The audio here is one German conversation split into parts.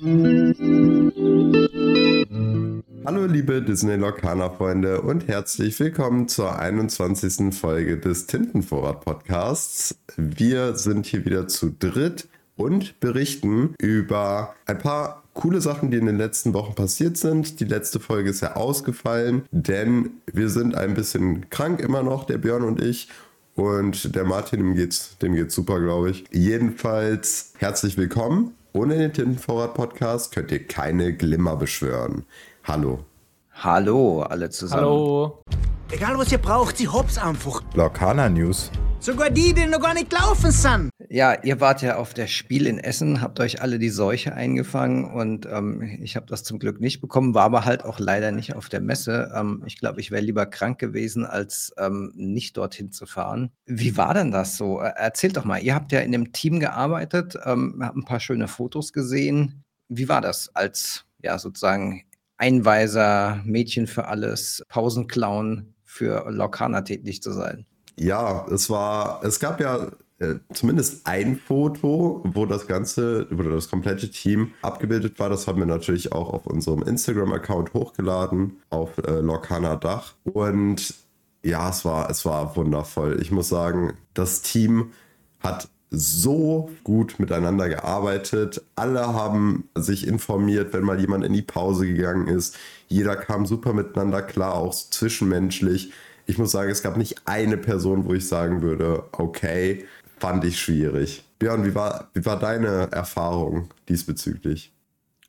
Hallo liebe Disney Locana Freunde und herzlich willkommen zur 21. Folge des Tintenvorrat Podcasts. Wir sind hier wieder zu dritt und berichten über ein paar coole Sachen, die in den letzten Wochen passiert sind. Die letzte Folge ist ja ausgefallen, denn wir sind ein bisschen krank immer noch, der Björn und ich. Und der Martin, dem geht's, dem geht's super, glaube ich. Jedenfalls herzlich willkommen. Ohne den Tintenvorrat-Podcast könnt ihr keine Glimmer beschwören. Hallo. Hallo, alle zusammen. Hallo. Egal was ihr braucht, sie hops einfach. Lokana News. Sogar die, die noch gar nicht laufen sind. Ja, ihr wart ja auf der Spiel in Essen, habt euch alle die Seuche eingefangen und ähm, ich habe das zum Glück nicht bekommen, war aber halt auch leider nicht auf der Messe. Ähm, ich glaube, ich wäre lieber krank gewesen, als ähm, nicht dorthin zu fahren. Wie war denn das so? Erzählt doch mal, ihr habt ja in dem Team gearbeitet, ähm, habt ein paar schöne Fotos gesehen. Wie war das als ja sozusagen Einweiser, Mädchen für alles, Pausenclown für Lokana tätig zu sein? Ja, es war, es gab ja äh, zumindest ein Foto, wo das ganze, wo das komplette Team abgebildet war. Das haben wir natürlich auch auf unserem Instagram-Account hochgeladen, auf äh, Lorcana Dach. Und ja, es war, es war wundervoll. Ich muss sagen, das Team hat so gut miteinander gearbeitet. Alle haben sich informiert, wenn mal jemand in die Pause gegangen ist. Jeder kam super miteinander klar, auch zwischenmenschlich ich muss sagen, es gab nicht eine Person, wo ich sagen würde, okay, fand ich schwierig. Björn, wie war, wie war deine Erfahrung diesbezüglich?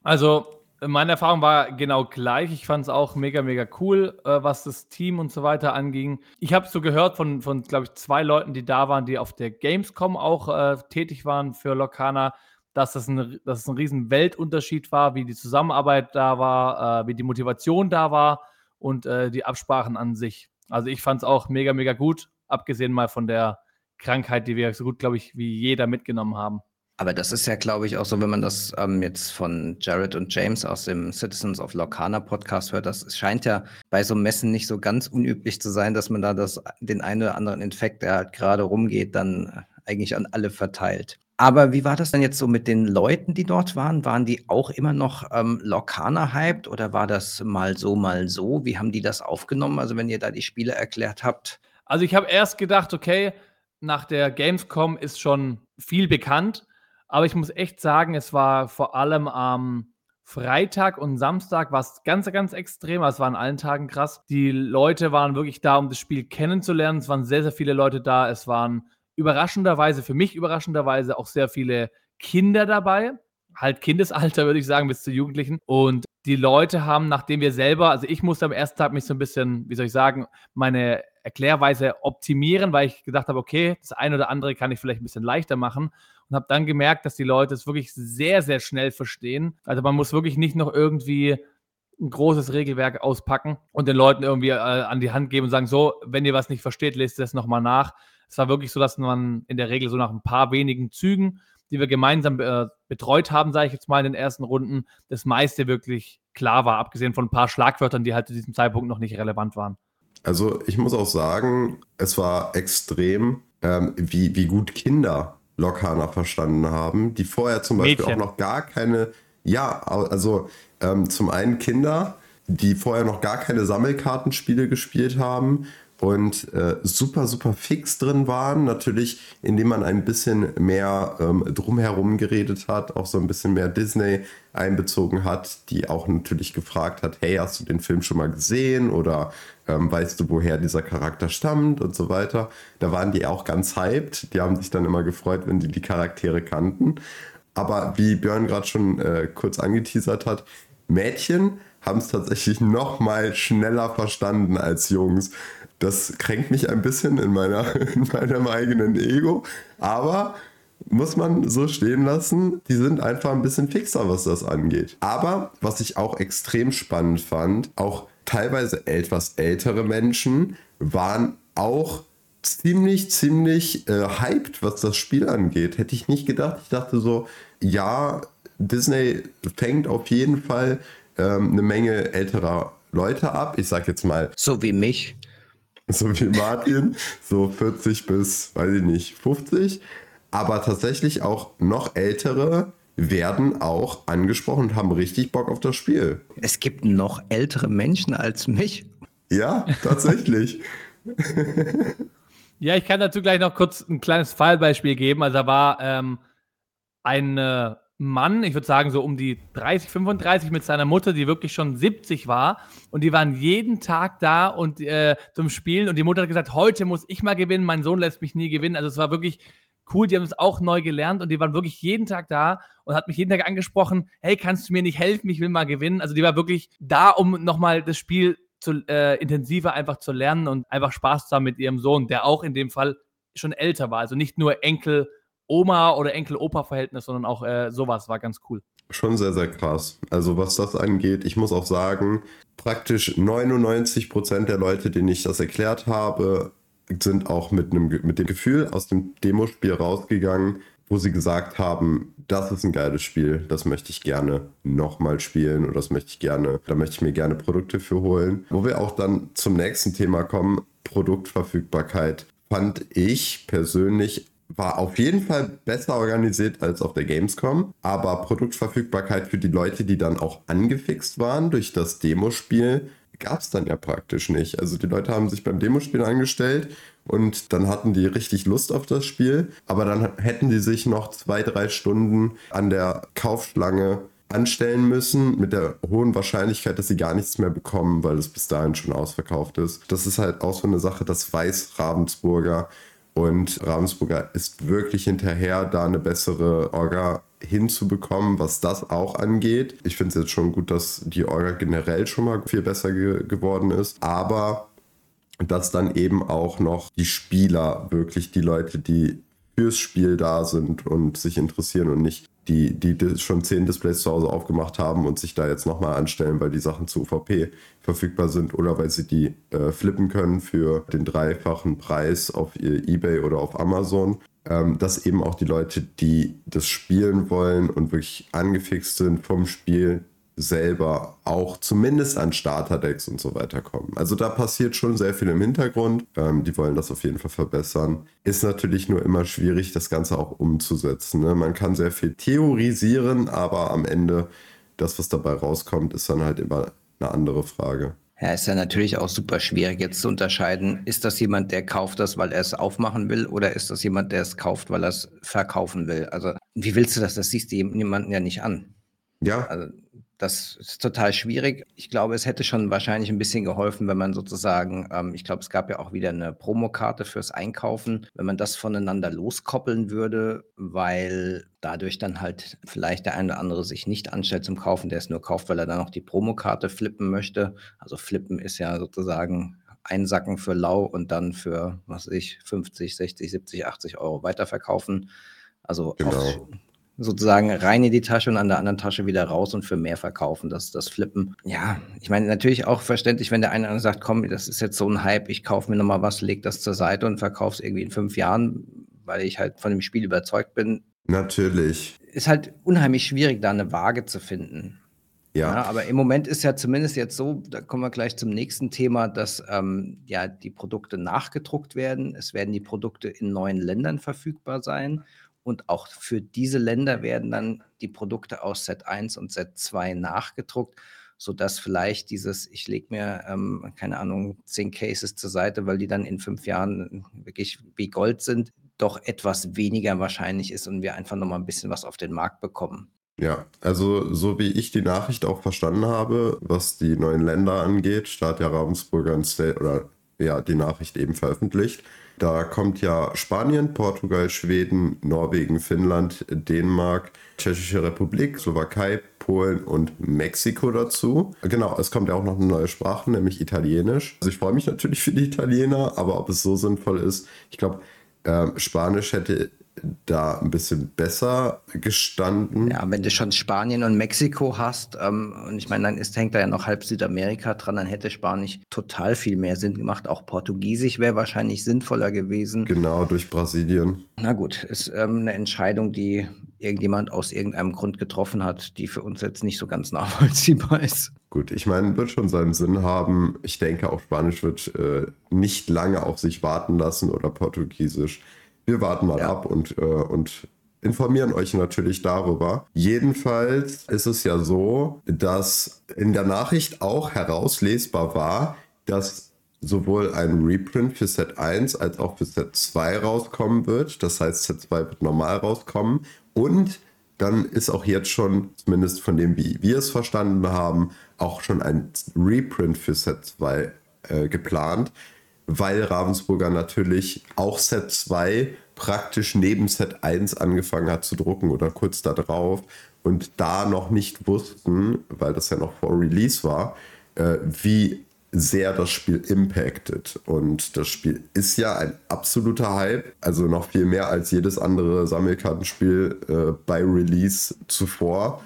Also, meine Erfahrung war genau gleich. Ich fand es auch mega, mega cool, äh, was das Team und so weiter anging. Ich habe so gehört von, von glaube ich, zwei Leuten, die da waren, die auf der Gamescom auch äh, tätig waren für Lokana, dass das, ein, dass es ein riesen Weltunterschied war, wie die Zusammenarbeit da war, äh, wie die Motivation da war und äh, die Absprachen an sich. Also ich fand es auch mega, mega gut, abgesehen mal von der Krankheit, die wir so gut, glaube ich, wie jeder mitgenommen haben. Aber das ist ja, glaube ich, auch so, wenn man das ähm, jetzt von Jared und James aus dem Citizens of Lorcana Podcast hört, das scheint ja bei so Messen nicht so ganz unüblich zu sein, dass man da das, den einen oder anderen Infekt, der halt gerade rumgeht, dann eigentlich an alle verteilt. Aber wie war das denn jetzt so mit den Leuten, die dort waren? Waren die auch immer noch ähm, Lorcaner-hyped oder war das mal so, mal so? Wie haben die das aufgenommen? Also, wenn ihr da die Spiele erklärt habt. Also, ich habe erst gedacht, okay, nach der Gamescom ist schon viel bekannt. Aber ich muss echt sagen, es war vor allem am Freitag und Samstag war es ganz, ganz extrem. Also, es war an allen Tagen krass. Die Leute waren wirklich da, um das Spiel kennenzulernen. Es waren sehr, sehr viele Leute da. Es waren überraschenderweise, für mich überraschenderweise auch sehr viele Kinder dabei. Halt Kindesalter, würde ich sagen, bis zu Jugendlichen. Und die Leute haben, nachdem wir selber, also ich musste am ersten Tag mich so ein bisschen, wie soll ich sagen, meine Erklärweise optimieren, weil ich gedacht habe, okay, das eine oder andere kann ich vielleicht ein bisschen leichter machen und habe dann gemerkt, dass die Leute es wirklich sehr, sehr schnell verstehen. Also man muss wirklich nicht noch irgendwie ein großes Regelwerk auspacken und den Leuten irgendwie äh, an die Hand geben und sagen, so, wenn ihr was nicht versteht, lest das nochmal nach. Es war wirklich so, dass man in der Regel so nach ein paar wenigen Zügen, die wir gemeinsam äh, betreut haben, sage ich jetzt mal in den ersten Runden, das meiste wirklich klar war, abgesehen von ein paar Schlagwörtern, die halt zu diesem Zeitpunkt noch nicht relevant waren. Also ich muss auch sagen, es war extrem, ähm, wie, wie gut Kinder Lokana verstanden haben, die vorher zum Beispiel Mädchen. auch noch gar keine, ja, also ähm, zum einen Kinder, die vorher noch gar keine Sammelkartenspiele gespielt haben und äh, super, super fix drin waren. Natürlich, indem man ein bisschen mehr ähm, drumherum geredet hat, auch so ein bisschen mehr Disney einbezogen hat, die auch natürlich gefragt hat, hey, hast du den Film schon mal gesehen oder ähm, weißt du, woher dieser Charakter stammt und so weiter. Da waren die auch ganz hyped. Die haben sich dann immer gefreut, wenn die die Charaktere kannten. Aber wie Björn gerade schon äh, kurz angeteasert hat, Mädchen haben es tatsächlich noch mal schneller verstanden als Jungs. Das kränkt mich ein bisschen in, meiner, in meinem eigenen Ego. Aber muss man so stehen lassen, die sind einfach ein bisschen fixer, was das angeht. Aber was ich auch extrem spannend fand, auch teilweise etwas ältere Menschen waren auch ziemlich, ziemlich äh, hyped, was das Spiel angeht. Hätte ich nicht gedacht. Ich dachte so, ja, Disney fängt auf jeden Fall ähm, eine Menge älterer Leute ab. Ich sag jetzt mal. So wie mich. So wie Martin. so 40 bis, weiß ich nicht, 50. Aber tatsächlich auch noch ältere, werden auch angesprochen und haben richtig Bock auf das Spiel. Es gibt noch ältere Menschen als mich. Ja, tatsächlich. ja, ich kann dazu gleich noch kurz ein kleines Fallbeispiel geben. Also da war ähm, ein äh, Mann, ich würde sagen so um die 30, 35 mit seiner Mutter, die wirklich schon 70 war. Und die waren jeden Tag da und äh, zum Spielen. Und die Mutter hat gesagt, heute muss ich mal gewinnen, mein Sohn lässt mich nie gewinnen. Also es war wirklich cool, die haben es auch neu gelernt und die waren wirklich jeden Tag da und hat mich jeden Tag angesprochen, hey, kannst du mir nicht helfen, ich will mal gewinnen. Also die war wirklich da, um nochmal das Spiel zu, äh, intensiver einfach zu lernen und einfach Spaß zu haben mit ihrem Sohn, der auch in dem Fall schon älter war. Also nicht nur Enkel-Oma oder Enkel-Opa-Verhältnis, sondern auch äh, sowas war ganz cool. Schon sehr, sehr krass. Also was das angeht, ich muss auch sagen, praktisch 99 Prozent der Leute, denen ich das erklärt habe, sind auch mit, einem, mit dem Gefühl aus dem Demospiel rausgegangen, wo sie gesagt haben, das ist ein geiles Spiel, das möchte ich gerne nochmal spielen oder das möchte ich gerne, da möchte ich mir gerne Produkte für holen. Wo wir auch dann zum nächsten Thema kommen, Produktverfügbarkeit, fand ich persönlich war auf jeden Fall besser organisiert als auf der Gamescom, aber Produktverfügbarkeit für die Leute, die dann auch angefixt waren durch das Demospiel, gab es dann ja praktisch nicht. Also die Leute haben sich beim Demospiel angestellt und dann hatten die richtig Lust auf das Spiel, aber dann hätten die sich noch zwei, drei Stunden an der Kaufschlange anstellen müssen, mit der hohen Wahrscheinlichkeit, dass sie gar nichts mehr bekommen, weil es bis dahin schon ausverkauft ist. Das ist halt auch so eine Sache, das weiß Ravensburger. Und Ravensburger ist wirklich hinterher, da eine bessere Orga hinzubekommen, was das auch angeht. Ich finde es jetzt schon gut, dass die Orga generell schon mal viel besser ge geworden ist. Aber dass dann eben auch noch die Spieler, wirklich die Leute, die fürs Spiel da sind und sich interessieren und nicht die, die schon zehn Displays zu Hause aufgemacht haben und sich da jetzt nochmal anstellen, weil die Sachen zu UVP verfügbar sind oder weil sie die äh, flippen können für den dreifachen Preis auf ihr Ebay oder auf Amazon. Ähm, dass eben auch die Leute, die das spielen wollen und wirklich angefixt sind vom Spiel, selber auch zumindest an Starterdecks und so weiter kommen. Also da passiert schon sehr viel im Hintergrund. Ähm, die wollen das auf jeden Fall verbessern. Ist natürlich nur immer schwierig, das Ganze auch umzusetzen. Ne? Man kann sehr viel theorisieren, aber am Ende das, was dabei rauskommt, ist dann halt immer eine andere Frage. Ja, ist ja natürlich auch super schwierig jetzt zu unterscheiden. Ist das jemand, der kauft das, weil er es aufmachen will, oder ist das jemand, der es kauft, weil er es verkaufen will? Also, wie willst du das? Das siehst du jemanden ja nicht an. Ja. Also, das ist total schwierig. Ich glaube, es hätte schon wahrscheinlich ein bisschen geholfen, wenn man sozusagen, ähm, ich glaube, es gab ja auch wieder eine Promokarte fürs Einkaufen, wenn man das voneinander loskoppeln würde, weil dadurch dann halt vielleicht der eine oder andere sich nicht anstellt zum Kaufen, der es nur kauft, weil er dann noch die Promokarte flippen möchte. Also flippen ist ja sozusagen einsacken für lau und dann für, was weiß ich, 50, 60, 70, 80 Euro weiterverkaufen. Also genau. auf, sozusagen rein in die Tasche und an der anderen Tasche wieder raus und für mehr verkaufen, das, das Flippen. Ja, ich meine, natürlich auch verständlich, wenn der eine oder sagt, komm, das ist jetzt so ein Hype, ich kaufe mir nochmal was, leg das zur Seite und verkaufe es irgendwie in fünf Jahren, weil ich halt von dem Spiel überzeugt bin. Natürlich. Ist halt unheimlich schwierig, da eine Waage zu finden. Ja. ja. aber im Moment ist ja zumindest jetzt so, da kommen wir gleich zum nächsten Thema, dass ähm, ja die Produkte nachgedruckt werden. Es werden die Produkte in neuen Ländern verfügbar sein und auch für diese Länder werden dann die Produkte aus Set 1 und Set 2 nachgedruckt, sodass vielleicht dieses, ich lege mir, ähm, keine Ahnung, zehn Cases zur Seite, weil die dann in fünf Jahren wirklich wie Gold sind, doch etwas weniger wahrscheinlich ist und wir einfach nochmal ein bisschen was auf den Markt bekommen. Ja, also so wie ich die Nachricht auch verstanden habe, was die neuen Länder angeht, da ja Ravensburger ein State oder ja, die Nachricht eben veröffentlicht, da kommt ja Spanien, Portugal, Schweden, Norwegen, Finnland, Dänemark, Tschechische Republik, Slowakei, Polen und Mexiko dazu. Genau, es kommt ja auch noch eine neue Sprache, nämlich Italienisch. Also ich freue mich natürlich für die Italiener, aber ob es so sinnvoll ist, ich glaube, äh, Spanisch hätte da ein bisschen besser gestanden. Ja, wenn du schon Spanien und Mexiko hast, ähm, und ich meine, dann ist, hängt da ja noch halb Südamerika dran, dann hätte Spanisch total viel mehr Sinn gemacht. Auch Portugiesisch wäre wahrscheinlich sinnvoller gewesen. Genau, durch Brasilien. Na gut, ist ähm, eine Entscheidung, die irgendjemand aus irgendeinem Grund getroffen hat, die für uns jetzt nicht so ganz nachvollziehbar ist. Gut, ich meine, wird schon seinen Sinn haben. Ich denke, auch Spanisch wird äh, nicht lange auf sich warten lassen oder Portugiesisch wir warten mal ja. ab und, äh, und informieren euch natürlich darüber. Jedenfalls ist es ja so, dass in der Nachricht auch herauslesbar war, dass sowohl ein Reprint für Set 1 als auch für Set 2 rauskommen wird. Das heißt, Set 2 wird normal rauskommen. Und dann ist auch jetzt schon, zumindest von dem, wie wir es verstanden haben, auch schon ein Reprint für Set 2 äh, geplant, weil Ravensburger natürlich auch Set 2 praktisch neben Set 1 angefangen hat zu drucken oder kurz darauf und da noch nicht wussten, weil das ja noch vor Release war, äh, wie sehr das Spiel impactet. Und das Spiel ist ja ein absoluter Hype, also noch viel mehr als jedes andere Sammelkartenspiel äh, bei Release zuvor.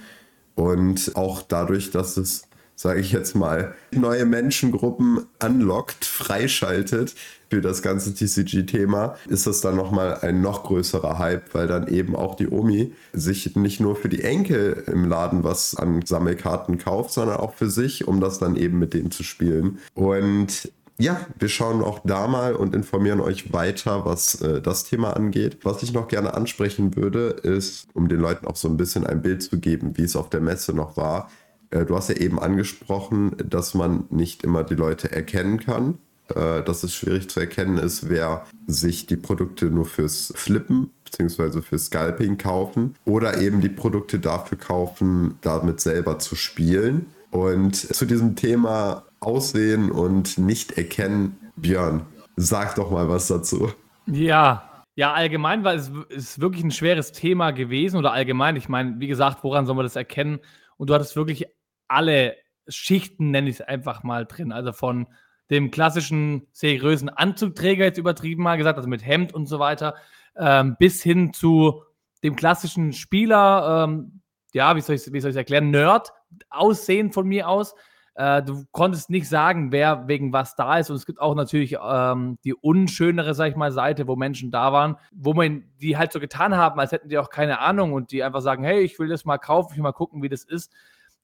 Und auch dadurch, dass es sage ich jetzt mal, neue Menschengruppen unlockt, freischaltet für das ganze TCG-Thema, ist das dann nochmal ein noch größerer Hype, weil dann eben auch die Omi sich nicht nur für die Enkel im Laden was an Sammelkarten kauft, sondern auch für sich, um das dann eben mit denen zu spielen. Und ja, wir schauen auch da mal und informieren euch weiter, was äh, das Thema angeht. Was ich noch gerne ansprechen würde, ist, um den Leuten auch so ein bisschen ein Bild zu geben, wie es auf der Messe noch war. Äh, du hast ja eben angesprochen, dass man nicht immer die Leute erkennen kann. Äh, dass es schwierig zu erkennen ist, wer sich die Produkte nur fürs Flippen bzw. fürs Scalping kaufen oder eben die Produkte dafür kaufen, damit selber zu spielen. Und zu diesem Thema Aussehen und nicht erkennen, Björn, sag doch mal was dazu. Ja, ja, allgemein war es ist wirklich ein schweres Thema gewesen oder allgemein. Ich meine, wie gesagt, woran soll man das erkennen? Und du hattest wirklich alle Schichten, nenne ich es einfach mal, drin. Also von dem klassischen seriösen Anzugträger, jetzt übertrieben mal gesagt, also mit Hemd und so weiter, ähm, bis hin zu dem klassischen Spieler, ähm, ja, wie soll ich es erklären, Nerd, Aussehen von mir aus. Äh, du konntest nicht sagen, wer wegen was da ist. Und es gibt auch natürlich ähm, die unschönere, sag ich mal, Seite, wo Menschen da waren, wo man die halt so getan haben, als hätten die auch keine Ahnung und die einfach sagen, hey, ich will das mal kaufen, ich will mal gucken, wie das ist.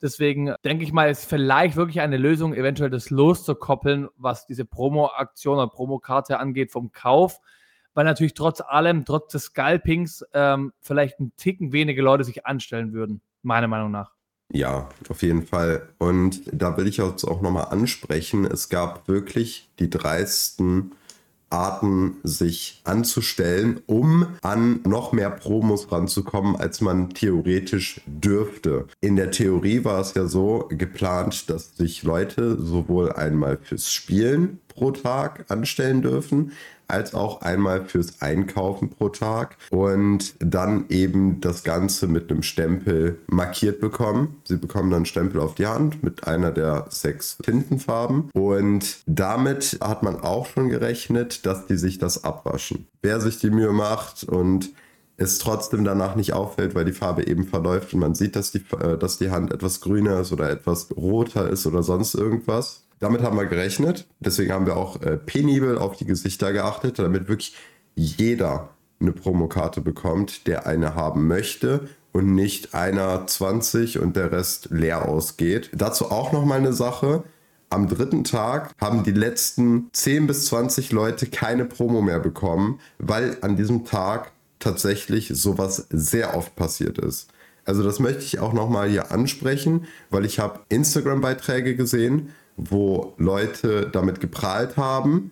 Deswegen denke ich mal, ist vielleicht wirklich eine Lösung, eventuell das loszukoppeln, was diese Promo-Aktion oder Promokarte angeht vom Kauf, weil natürlich trotz allem, trotz des Scalpings, ähm, vielleicht ein Ticken wenige Leute sich anstellen würden, meiner Meinung nach. Ja, auf jeden Fall. Und da will ich auch nochmal ansprechen, es gab wirklich die dreisten Arten sich anzustellen, um an noch mehr Promos ranzukommen, als man theoretisch dürfte. In der Theorie war es ja so geplant, dass sich Leute sowohl einmal fürs Spielen pro Tag anstellen dürfen, als auch einmal fürs Einkaufen pro Tag und dann eben das Ganze mit einem Stempel markiert bekommen. Sie bekommen dann Stempel auf die Hand mit einer der sechs Tintenfarben und damit hat man auch schon gerechnet, dass die sich das abwaschen. Wer sich die Mühe macht und es trotzdem danach nicht auffällt, weil die Farbe eben verläuft und man sieht, dass die, äh, dass die Hand etwas grüner ist oder etwas roter ist oder sonst irgendwas, damit haben wir gerechnet. Deswegen haben wir auch äh, penibel auf die Gesichter geachtet, damit wirklich jeder eine Promokarte bekommt, der eine haben möchte und nicht einer 20 und der Rest leer ausgeht. Dazu auch noch mal eine Sache. Am dritten Tag haben die letzten 10 bis 20 Leute keine Promo mehr bekommen, weil an diesem Tag tatsächlich sowas sehr oft passiert ist. Also das möchte ich auch noch mal hier ansprechen, weil ich habe Instagram-Beiträge gesehen, wo Leute damit geprahlt haben,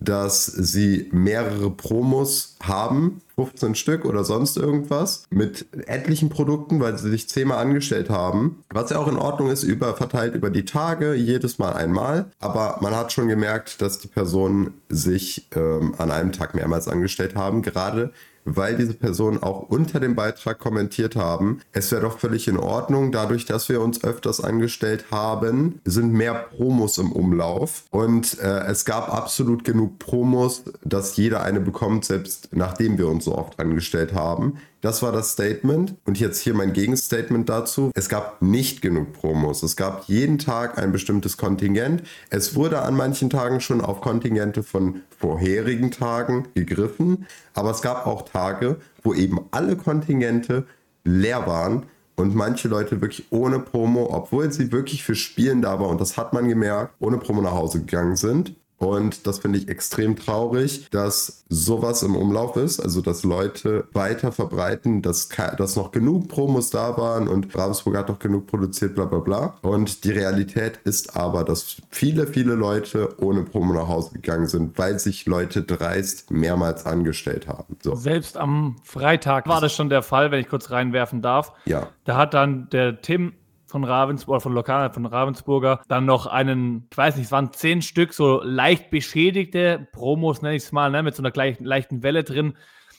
dass sie mehrere Promos haben, 15 Stück oder sonst irgendwas, mit etlichen Produkten, weil sie sich zehnmal angestellt haben. Was ja auch in Ordnung ist, über, verteilt über die Tage, jedes Mal einmal. Aber man hat schon gemerkt, dass die Personen sich ähm, an einem Tag mehrmals angestellt haben, gerade weil diese Personen auch unter dem Beitrag kommentiert haben, es wäre doch völlig in Ordnung, dadurch, dass wir uns öfters angestellt haben, sind mehr Promos im Umlauf und äh, es gab absolut genug Promos, dass jeder eine bekommt, selbst nachdem wir uns so oft angestellt haben. Das war das Statement. Und jetzt hier mein Gegenstatement dazu. Es gab nicht genug Promos. Es gab jeden Tag ein bestimmtes Kontingent. Es wurde an manchen Tagen schon auf Kontingente von vorherigen Tagen gegriffen. Aber es gab auch Tage, wo eben alle Kontingente leer waren und manche Leute wirklich ohne Promo, obwohl sie wirklich für Spielen da waren, und das hat man gemerkt, ohne Promo nach Hause gegangen sind. Und das finde ich extrem traurig, dass sowas im Umlauf ist, also dass Leute weiter verbreiten, dass, dass noch genug Promos da waren und Ravensburg hat noch genug produziert, bla bla bla. Und die Realität ist aber, dass viele, viele Leute ohne Promo nach Hause gegangen sind, weil sich Leute dreist mehrmals angestellt haben. So. Selbst am Freitag war das schon der Fall, wenn ich kurz reinwerfen darf. Ja. Da hat dann der Tim von Ravensburg, von Lokal, von Ravensburger, dann noch einen, ich weiß nicht, es waren zehn Stück so leicht beschädigte Promos, nenne ich es mal, ne, mit so einer gleich, leichten Welle drin,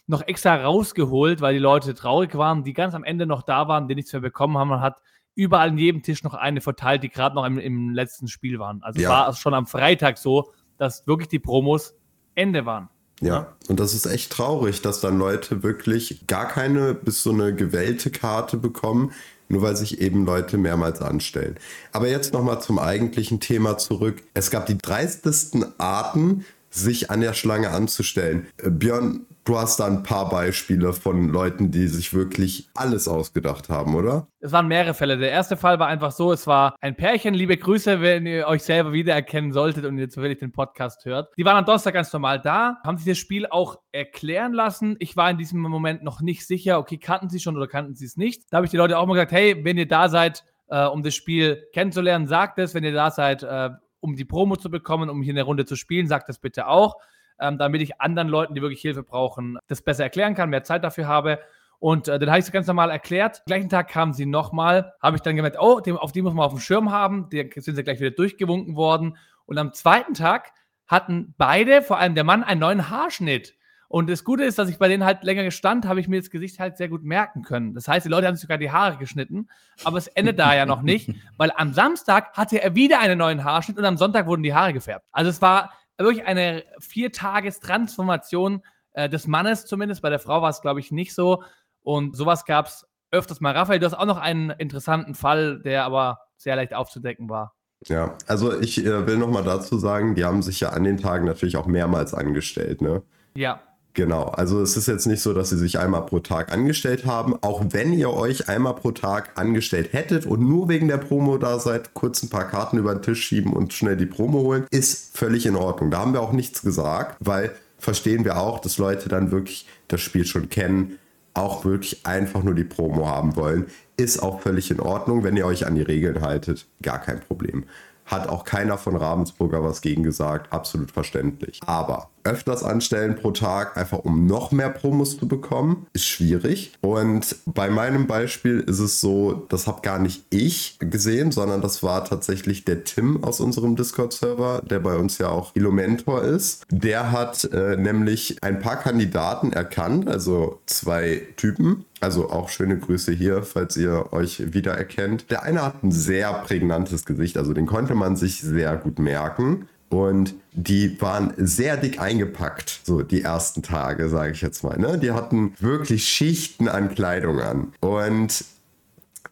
noch extra rausgeholt, weil die Leute traurig waren, die ganz am Ende noch da waren, die nichts mehr bekommen haben. Man hat überall an jedem Tisch noch eine verteilt, die gerade noch im, im, letzten Spiel waren. Also ja. war es schon am Freitag so, dass wirklich die Promos Ende waren. Ja, und das ist echt traurig, dass dann Leute wirklich gar keine bis so eine gewählte Karte bekommen, nur weil sich eben Leute mehrmals anstellen. Aber jetzt nochmal zum eigentlichen Thema zurück. Es gab die dreistesten Arten, sich an der Schlange anzustellen. Äh, Björn, du hast da ein paar Beispiele von Leuten, die sich wirklich alles ausgedacht haben, oder? Es waren mehrere Fälle. Der erste Fall war einfach so, es war ein Pärchen, liebe Grüße, wenn ihr euch selber wiedererkennen solltet und ihr zufällig den Podcast hört. Die waren am Donnerstag ganz normal da, haben sich das Spiel auch erklären lassen. Ich war in diesem Moment noch nicht sicher, okay, kannten sie schon oder kannten sie es nicht. Da habe ich die Leute auch mal gesagt, hey, wenn ihr da seid, äh, um das Spiel kennenzulernen, sagt es. Wenn ihr da seid, äh, um die Promo zu bekommen, um hier eine Runde zu spielen, sagt das bitte auch, ähm, damit ich anderen Leuten, die wirklich Hilfe brauchen, das besser erklären kann, mehr Zeit dafür habe. Und äh, dann habe ich es ganz normal erklärt. Am gleichen Tag kamen sie nochmal, habe ich dann gemerkt, oh, dem, auf die muss man auf dem Schirm haben. Die sind sie gleich wieder durchgewunken worden. Und am zweiten Tag hatten beide, vor allem der Mann, einen neuen Haarschnitt. Und das Gute ist, dass ich bei denen halt länger gestand, habe ich mir das Gesicht halt sehr gut merken können. Das heißt, die Leute haben sich sogar die Haare geschnitten, aber es endet da ja noch nicht, weil am Samstag hatte er wieder einen neuen Haarschnitt und am Sonntag wurden die Haare gefärbt. Also es war wirklich eine Viertages-Transformation äh, des Mannes zumindest. Bei der Frau war es, glaube ich, nicht so. Und sowas gab es öfters mal. Raphael, du hast auch noch einen interessanten Fall, der aber sehr leicht aufzudecken war. Ja, also ich äh, will noch mal dazu sagen, die haben sich ja an den Tagen natürlich auch mehrmals angestellt, ne? Ja. Genau, also es ist jetzt nicht so, dass sie sich einmal pro Tag angestellt haben. Auch wenn ihr euch einmal pro Tag angestellt hättet und nur wegen der Promo da seid, kurz ein paar Karten über den Tisch schieben und schnell die Promo holen, ist völlig in Ordnung. Da haben wir auch nichts gesagt, weil verstehen wir auch, dass Leute dann wirklich das Spiel schon kennen, auch wirklich einfach nur die Promo haben wollen. Ist auch völlig in Ordnung, wenn ihr euch an die Regeln haltet. Gar kein Problem. Hat auch keiner von Ravensburger was gegen gesagt. Absolut verständlich. Aber öfters anstellen pro Tag, einfach um noch mehr Promos zu bekommen, ist schwierig. Und bei meinem Beispiel ist es so, das habe gar nicht ich gesehen, sondern das war tatsächlich der Tim aus unserem Discord-Server, der bei uns ja auch Illumentor ist. Der hat äh, nämlich ein paar Kandidaten erkannt, also zwei Typen. Also auch schöne Grüße hier, falls ihr euch wiedererkennt. Der eine hat ein sehr prägnantes Gesicht, also den konnte man sich sehr gut merken. Und die waren sehr dick eingepackt, so die ersten Tage, sage ich jetzt mal. Ne? Die hatten wirklich Schichten an Kleidung an. Und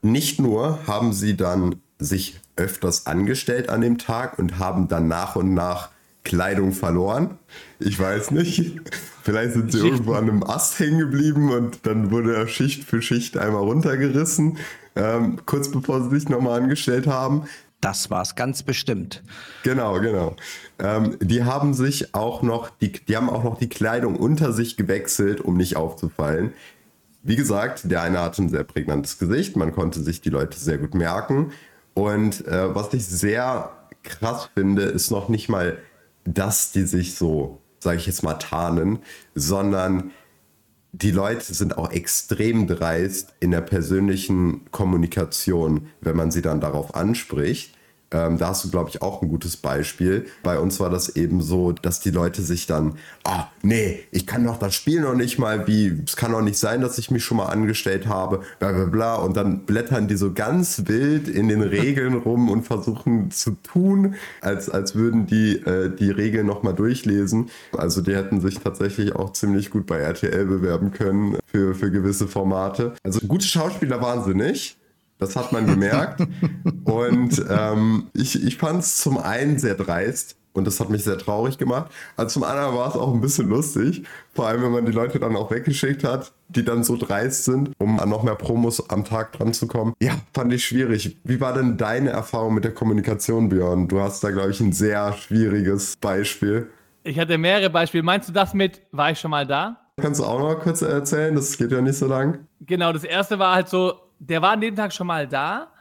nicht nur haben sie dann sich öfters angestellt an dem Tag und haben dann nach und nach Kleidung verloren. Ich weiß nicht. Vielleicht sind sie irgendwo an einem Ast hängen geblieben und dann wurde er Schicht für Schicht einmal runtergerissen, ähm, kurz bevor sie sich nochmal angestellt haben. Das war es ganz bestimmt. Genau, genau. Ähm, die haben sich auch noch, die, die haben auch noch die Kleidung unter sich gewechselt, um nicht aufzufallen. Wie gesagt, der eine hatte ein sehr prägnantes Gesicht, man konnte sich die Leute sehr gut merken. Und äh, was ich sehr krass finde, ist noch nicht mal, dass die sich so, sage ich jetzt mal, tarnen, sondern die Leute sind auch extrem dreist in der persönlichen Kommunikation, wenn man sie dann darauf anspricht. Ähm, da hast du, glaube ich, auch ein gutes Beispiel. Bei uns war das eben so, dass die Leute sich dann, ah, nee, ich kann doch das Spiel noch nicht mal, wie, es kann doch nicht sein, dass ich mich schon mal angestellt habe, bla bla bla. Und dann blättern die so ganz wild in den Regeln rum und versuchen zu tun, als, als würden die äh, die Regeln nochmal durchlesen. Also die hätten sich tatsächlich auch ziemlich gut bei RTL bewerben können für, für gewisse Formate. Also gute Schauspieler waren sie nicht. Das hat man gemerkt. und ähm, ich, ich fand es zum einen sehr dreist und das hat mich sehr traurig gemacht. Also zum anderen war es auch ein bisschen lustig, vor allem wenn man die Leute dann auch weggeschickt hat, die dann so dreist sind, um an noch mehr Promos am Tag dran zu kommen. Ja, fand ich schwierig. Wie war denn deine Erfahrung mit der Kommunikation, Björn? Du hast da, glaube ich, ein sehr schwieriges Beispiel. Ich hatte mehrere Beispiele. Meinst du das mit, war ich schon mal da? Kannst du auch noch mal kurz erzählen? Das geht ja nicht so lang. Genau, das erste war halt so, der war an dem Tag schon mal da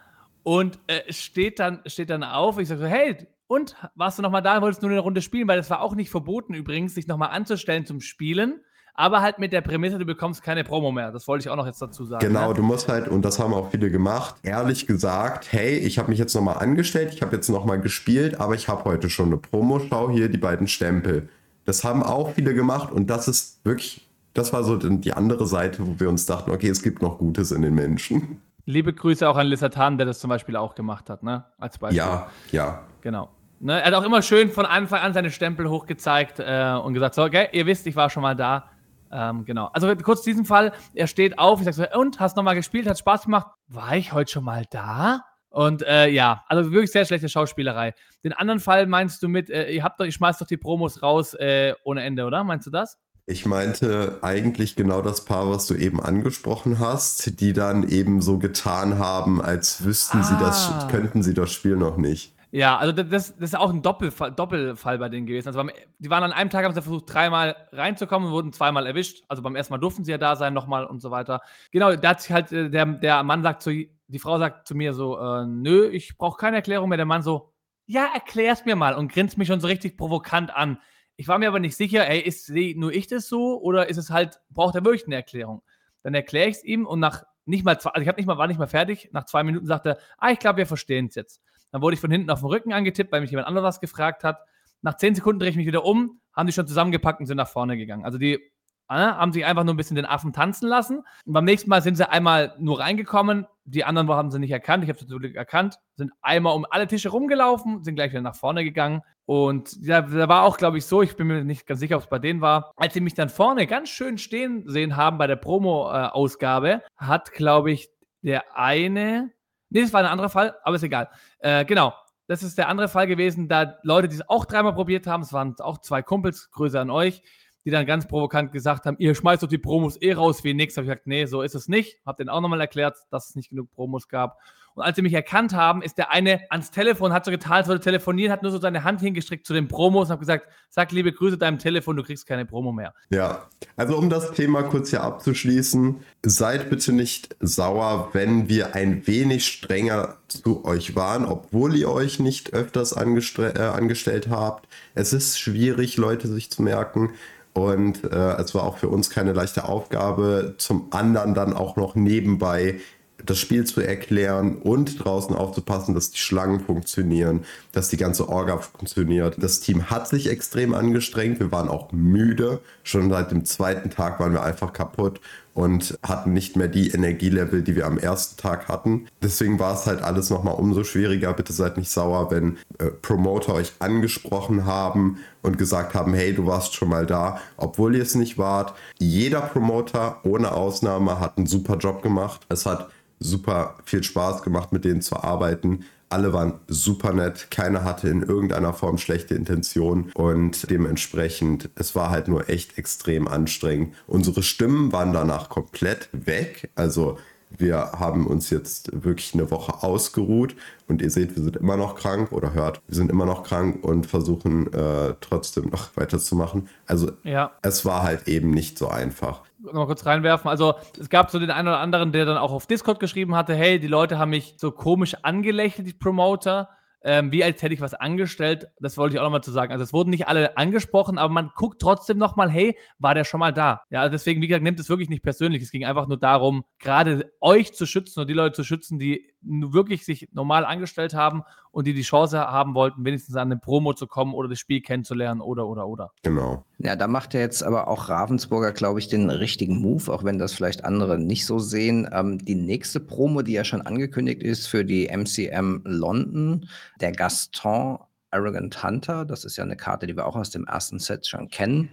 und äh, steht, dann, steht dann auf. Ich sage so, hey, und warst du noch mal da, wolltest du nur eine Runde spielen? Weil das war auch nicht verboten übrigens, sich noch mal anzustellen zum Spielen aber halt mit der Prämisse, du bekommst keine Promo mehr. Das wollte ich auch noch jetzt dazu sagen. Genau, ne? du musst halt, und das haben auch viele gemacht, ehrlich gesagt, hey, ich habe mich jetzt nochmal angestellt, ich habe jetzt nochmal gespielt, aber ich habe heute schon eine Promo, schau hier die beiden Stempel. Das haben auch viele gemacht und das ist wirklich, das war so die andere Seite, wo wir uns dachten, okay, es gibt noch Gutes in den Menschen. Liebe Grüße auch an Lissatan, der das zum Beispiel auch gemacht hat, ne? Als Beispiel. Ja, ja. Genau. Ne, er hat auch immer schön von Anfang an seine Stempel hochgezeigt äh, und gesagt: So, okay, ihr wisst, ich war schon mal da. Ähm, genau. Also kurz diesen Fall, er steht auf, ich sage so, und, hast nochmal gespielt, hat Spaß gemacht? War ich heute schon mal da? Und äh, ja, also wirklich sehr schlechte Schauspielerei. Den anderen Fall meinst du mit, äh, ihr habt doch, ich schmeiß doch die Promos raus äh, ohne Ende, oder? Meinst du das? Ich meinte eigentlich genau das Paar, was du eben angesprochen hast, die dann eben so getan haben, als wüssten ah. sie das, ah. könnten sie das Spiel noch nicht. Ja, also das, das ist auch ein Doppelfall, Doppelfall bei denen gewesen. Also beim, die waren an einem Tag, haben sie versucht, dreimal reinzukommen und wurden zweimal erwischt. Also beim ersten Mal durften sie ja da sein, nochmal und so weiter. Genau, da hat sich halt, äh, der, der Mann sagt zu, die Frau sagt zu mir so, äh, nö, ich brauche keine Erklärung mehr. Der Mann so, ja, erklär's mir mal und grinst mich schon so richtig provokant an. Ich war mir aber nicht sicher, ey, ist nur ich das so oder ist es halt, braucht er wirklich eine Erklärung? Dann erkläre ich es ihm und nach nicht mal zwei, also ich habe nicht mal, war nicht mal fertig, nach zwei Minuten sagte er, ah, ich glaube, wir verstehen es jetzt. Dann wurde ich von hinten auf den Rücken angetippt, weil mich jemand anderes was gefragt hat. Nach zehn Sekunden drehe ich mich wieder um, haben die schon zusammengepackt und sind nach vorne gegangen. Also die haben sich einfach nur ein bisschen den Affen tanzen lassen. Und beim nächsten Mal sind sie einmal nur reingekommen. Die anderen haben sie nicht erkannt. Ich habe sie natürlich erkannt. Sind einmal um alle Tische rumgelaufen, sind gleich wieder nach vorne gegangen. Und da, da war auch, glaube ich, so, ich bin mir nicht ganz sicher, ob es bei denen war, als sie mich dann vorne ganz schön stehen sehen haben bei der Promo-Ausgabe, äh, hat, glaube ich, der eine, Nee, das war ein anderer Fall, aber ist egal. Äh, genau. Das ist der andere Fall gewesen, da Leute, die es auch dreimal probiert haben, es waren auch zwei Kumpels, Grüße an euch, die dann ganz provokant gesagt haben, ihr schmeißt doch die Promos eh raus wie nix. Habe ich gesagt, nee, so ist es nicht. Hab denen auch nochmal erklärt, dass es nicht genug Promos gab. Und als sie mich erkannt haben, ist der eine ans Telefon, hat so getan, als würde telefonieren, hat nur so seine Hand hingestreckt zu den Promos und hat gesagt, sag liebe Grüße deinem Telefon, du kriegst keine Promo mehr. Ja, also um das Thema kurz hier abzuschließen, seid bitte nicht sauer, wenn wir ein wenig strenger zu euch waren, obwohl ihr euch nicht öfters äh, angestellt habt. Es ist schwierig, Leute sich zu merken. Und äh, es war auch für uns keine leichte Aufgabe. Zum anderen dann auch noch nebenbei das Spiel zu erklären und draußen aufzupassen, dass die Schlangen funktionieren, dass die ganze Orga funktioniert. Das Team hat sich extrem angestrengt. Wir waren auch müde. Schon seit dem zweiten Tag waren wir einfach kaputt und hatten nicht mehr die Energielevel, die wir am ersten Tag hatten. Deswegen war es halt alles nochmal umso schwieriger. Bitte seid nicht sauer, wenn äh, Promoter euch angesprochen haben und gesagt haben, hey, du warst schon mal da, obwohl ihr es nicht wart. Jeder Promoter ohne Ausnahme hat einen super Job gemacht. Es hat super viel Spaß gemacht, mit denen zu arbeiten. Alle waren super nett, keiner hatte in irgendeiner Form schlechte Intention und dementsprechend, es war halt nur echt extrem anstrengend. Unsere Stimmen waren danach komplett weg, also wir haben uns jetzt wirklich eine Woche ausgeruht und ihr seht, wir sind immer noch krank oder hört, wir sind immer noch krank und versuchen äh, trotzdem noch weiterzumachen. Also ja. es war halt eben nicht so einfach nochmal kurz reinwerfen. Also es gab so den einen oder anderen, der dann auch auf Discord geschrieben hatte, hey, die Leute haben mich so komisch angelächelt, die Promoter ähm, wie als hätte ich was angestellt. Das wollte ich auch nochmal zu sagen. Also es wurden nicht alle angesprochen, aber man guckt trotzdem nochmal, hey, war der schon mal da? Ja, also deswegen, wie gesagt, nimmt es wirklich nicht persönlich. Es ging einfach nur darum, gerade euch zu schützen und die Leute zu schützen, die wirklich sich normal angestellt haben und die die Chance haben wollten, wenigstens an eine Promo zu kommen oder das Spiel kennenzulernen oder, oder, oder. Genau. Ja, da macht er jetzt aber auch Ravensburger, glaube ich, den richtigen Move, auch wenn das vielleicht andere nicht so sehen. Ähm, die nächste Promo, die ja schon angekündigt ist für die MCM London, der Gaston Arrogant Hunter, das ist ja eine Karte, die wir auch aus dem ersten Set schon kennen.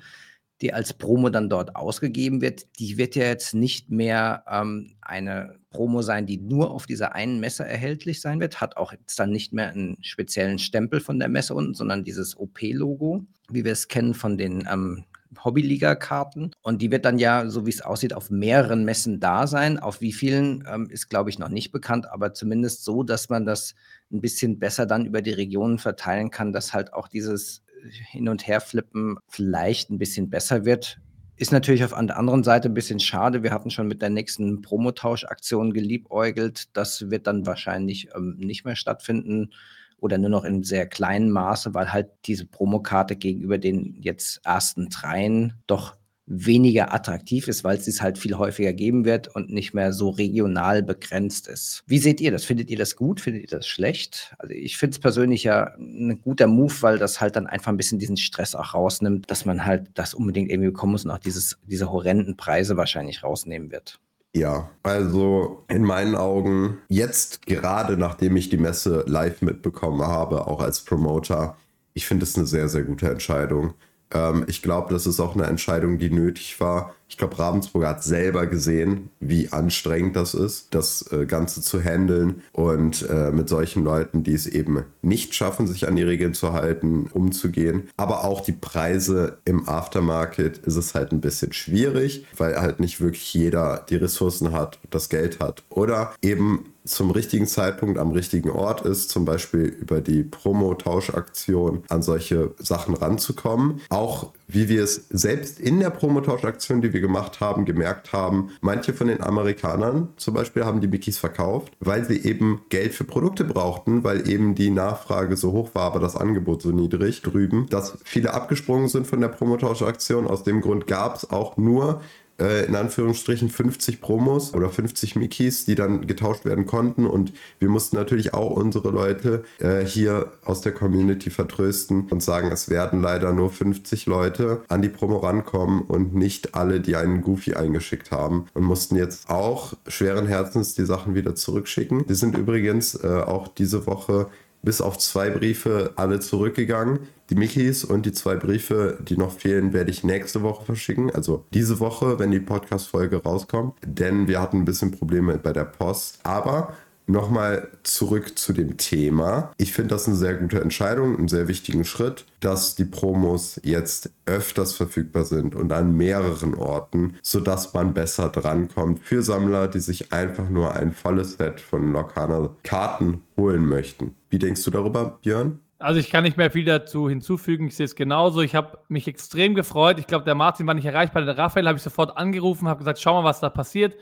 Die als Promo dann dort ausgegeben wird, die wird ja jetzt nicht mehr ähm, eine Promo sein, die nur auf dieser einen Messe erhältlich sein wird, hat auch jetzt dann nicht mehr einen speziellen Stempel von der Messe unten, sondern dieses OP-Logo, wie wir es kennen von den ähm, Hobbyliga-Karten. Und die wird dann ja, so wie es aussieht, auf mehreren Messen da sein. Auf wie vielen ähm, ist, glaube ich, noch nicht bekannt, aber zumindest so, dass man das ein bisschen besser dann über die Regionen verteilen kann, dass halt auch dieses Hin- und Herflippen vielleicht ein bisschen besser wird. Ist natürlich auf der anderen Seite ein bisschen schade. Wir hatten schon mit der nächsten Promotauschaktion geliebäugelt. Das wird dann wahrscheinlich ähm, nicht mehr stattfinden oder nur noch in sehr kleinem Maße, weil halt diese Promokarte gegenüber den jetzt ersten dreien doch weniger attraktiv ist, weil es es halt viel häufiger geben wird und nicht mehr so regional begrenzt ist. Wie seht ihr das? Findet ihr das gut? Findet ihr das schlecht? Also ich finde es persönlich ja ein guter Move, weil das halt dann einfach ein bisschen diesen Stress auch rausnimmt, dass man halt das unbedingt irgendwie bekommen muss und auch dieses, diese horrenden Preise wahrscheinlich rausnehmen wird. Ja, also in meinen Augen, jetzt gerade nachdem ich die Messe live mitbekommen habe, auch als Promoter, ich finde es eine sehr, sehr gute Entscheidung. Ähm, ich glaube, das ist auch eine Entscheidung, die nötig war. Ich glaube, Ravensburger hat selber gesehen, wie anstrengend das ist, das äh, Ganze zu handeln und äh, mit solchen Leuten, die es eben nicht schaffen, sich an die Regeln zu halten, umzugehen. Aber auch die Preise im Aftermarket ist es halt ein bisschen schwierig, weil halt nicht wirklich jeder die Ressourcen hat, das Geld hat oder eben zum richtigen Zeitpunkt am richtigen Ort ist, zum Beispiel über die Promo-Tauschaktion an solche Sachen ranzukommen. Auch wie wir es selbst in der Promo-Tauschaktion, die wir gemacht haben, gemerkt haben, manche von den Amerikanern zum Beispiel haben die Mickeys verkauft, weil sie eben Geld für Produkte brauchten, weil eben die Nachfrage so hoch war, aber das Angebot so niedrig drüben, dass viele abgesprungen sind von der Promo-Tauschaktion. Aus dem Grund gab es auch nur äh, in Anführungsstrichen 50 Promos oder 50 Mickeys, die dann getauscht werden konnten. Und wir mussten natürlich auch unsere Leute äh, hier aus der Community vertrösten und sagen, es werden leider nur 50 Leute an die Promo rankommen und nicht alle, die einen Goofy eingeschickt haben. Und mussten jetzt auch schweren Herzens die Sachen wieder zurückschicken. Die sind übrigens äh, auch diese Woche bis auf zwei Briefe alle zurückgegangen. Die Mickeys und die zwei Briefe, die noch fehlen, werde ich nächste Woche verschicken. Also diese Woche, wenn die Podcast-Folge rauskommt. Denn wir hatten ein bisschen Probleme bei der Post. Aber Nochmal zurück zu dem Thema. Ich finde das eine sehr gute Entscheidung, einen sehr wichtigen Schritt, dass die Promos jetzt öfters verfügbar sind und an mehreren Orten, sodass man besser drankommt für Sammler, die sich einfach nur ein volles Set von Lokana Karten holen möchten. Wie denkst du darüber, Björn? Also ich kann nicht mehr viel dazu hinzufügen. Ich sehe es genauso. Ich habe mich extrem gefreut. Ich glaube, der Martin war nicht erreichbar. Der Raphael habe ich sofort angerufen, habe gesagt, schau mal, was da passiert.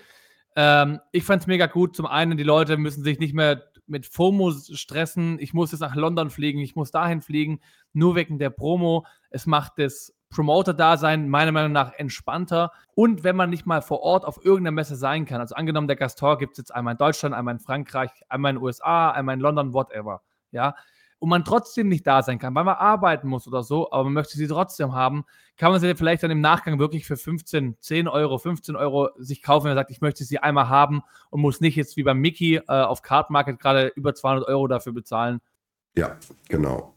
Ähm, ich fand es mega gut. Zum einen, die Leute müssen sich nicht mehr mit FOMO stressen. Ich muss jetzt nach London fliegen, ich muss dahin fliegen, nur wegen der Promo. Es macht das Promoter-Dasein meiner Meinung nach entspannter. Und wenn man nicht mal vor Ort auf irgendeiner Messe sein kann, also angenommen, der Gastor gibt es jetzt einmal in Deutschland, einmal in Frankreich, einmal in den USA, einmal in London, whatever. Ja, und man trotzdem nicht da sein kann, weil man arbeiten muss oder so, aber man möchte sie trotzdem haben, kann man sie vielleicht dann im Nachgang wirklich für 15, 10 Euro, 15 Euro sich kaufen, wenn er sagt, ich möchte sie einmal haben und muss nicht jetzt wie beim Mickey äh, auf Card Market gerade über 200 Euro dafür bezahlen. Ja, genau.